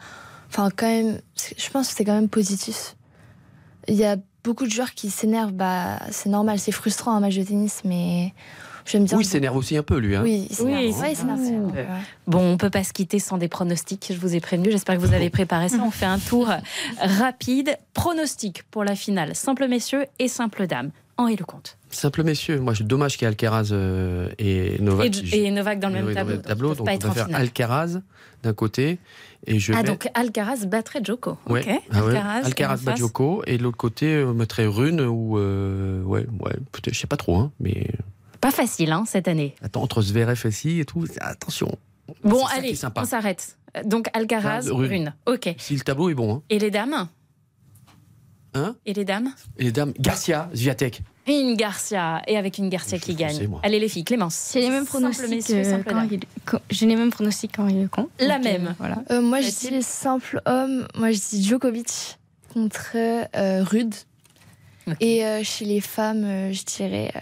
Enfin, quand même, je pense que c'est quand même positif. Il y a beaucoup de joueurs qui s'énervent. Bah, c'est normal, c'est frustrant un match de tennis, mais j'aime bien. Oui, il s'énerve aussi un peu, lui. Hein. Oui, il s'énerve. Oui, Ouais. Ouais. Bon, on peut pas se quitter sans des pronostics, je vous ai prévenu. J'espère que vous avez préparé ça. On fait un tour *laughs* rapide. Pronostic pour la finale. Simple messieurs et simple dames. Henri Lecomte. Simple messieurs. Moi, je dommage qu'il y ait Alcaraz euh, et Novak. Et, et Novak dans le même Oui, tableau. donc on va faire finale. Alcaraz d'un côté et je Ah, donc Alcaraz battrait. Ouais. Ok. Ah ouais. Alcaraz, et face Badjoko et de l'autre côté euh, on mettrait Rune ou euh, ouais ouais peut-être je sais pas trop hein mais Pas facile, hein, cette année. attends entre Zverev aussi et tout attention Bon, allez, on s'arrête. Donc Alcaraz, Ah, Rune. Rune. Ok. si le tableau est bon hein. Et les dames? Hein? Et les dames? Et les dames? Garcia Zviatek Et une Garcia. Et avec une Garcia qui gagne. moi. Allez les filles, Clémence. Les mêmes Simple pronostics euh, simple J'ai les mêmes pronostics quand il est con. La Donc, même. euh, voilà. Euh, moi, je dis les simples hommes. Moi, je dis Djokovic contre euh, Rude. Et euh, chez les femmes, euh, je dirais. euh,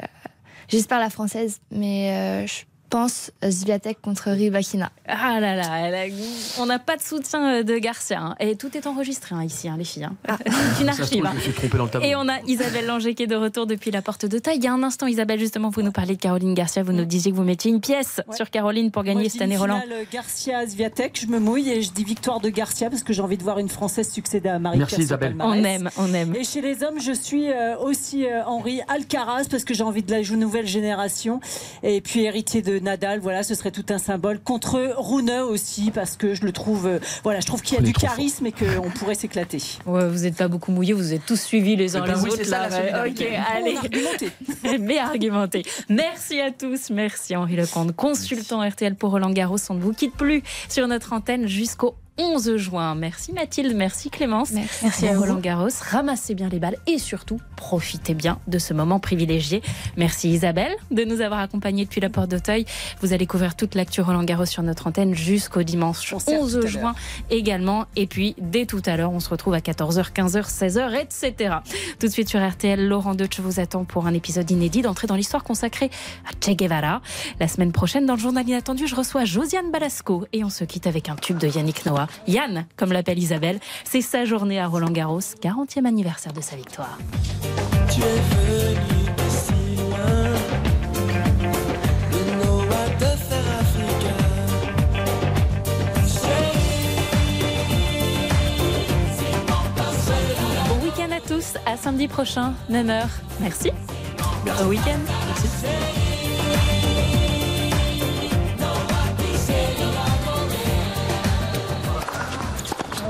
J'espère la française, mais euh, je pense euh, Zviatek contre Rybakina. Ah là là, elle a- on n'a pas de soutien euh, de Garcia. hein. Et tout est enregistré hein, ici, hein, les filles. hein. *laughs* C'est une archive. trouve, hein. je me suis trompé dans le tableau Et on a Isabelle Langer qui est de retour depuis la porte de taille. Il y a un instant, Isabelle, justement, vous nous parliez de Caroline Garcia. Vous nous disiez que vous mettiez une pièce sur Caroline pour gagner cette année Roland. Garcia Zviatek, je me mouille et je dis victoire de Garcia parce que j'ai envie de voir une française succéder à Marie Merci, Isabelle. On aime, on aime. Et chez les hommes, je suis euh, aussi Henri Alcaraz parce que j'ai envie de la nouvelle génération et puis héritier de Nadal. Voilà, ce serait tout un symbole contre Rune aussi parce que je le trouve, euh, voilà, je trouve qu'il y a du charisme et qu'on pourrait s'éclater. Ouais, vous n'êtes pas beaucoup mouillés, vous êtes tous suivis les uns Eh ben les oui, autres. c'est ça, là, la ouais. solidarité. Ok, allez. argumenté. *laughs* Bien argumenté. Merci à tous. Merci Henri Lecomte, consultant RTL pour Roland Garros. On ne vous quitte plus sur notre antenne jusqu'au 11 juin. Merci Mathilde, merci Clémence. Merci à. Roland Garros. Ramassez bien les balles et surtout profitez bien de ce moment privilégié. Merci Isabelle de nous avoir accompagnés depuis la porte d'Auteuil. Vous allez couvrir toute l'actu Roland Garros sur notre antenne jusqu'au dimanche sert tout 11 à l'heure. juin également. Et puis dès tout à l'heure, on se retrouve à 14h, 15h, 16h, etc. Tout de suite sur RTL, Laurent Deutsch vous attend pour un épisode inédit d'entrée dans l'histoire consacrée à Che Guevara. La semaine prochaine, dans le journal inattendu, je reçois Josiane Balasco et on se quitte avec un tube de Yannick Noah. Yann, comme l'appelle Isabelle, c'est sa journée à Roland Garros, 40e anniversaire de sa victoire. Tu es venu de si loin, de Noah de faire Africa. Bon week-end à tous, à samedi prochain, même heure. Merci. Bon week-end.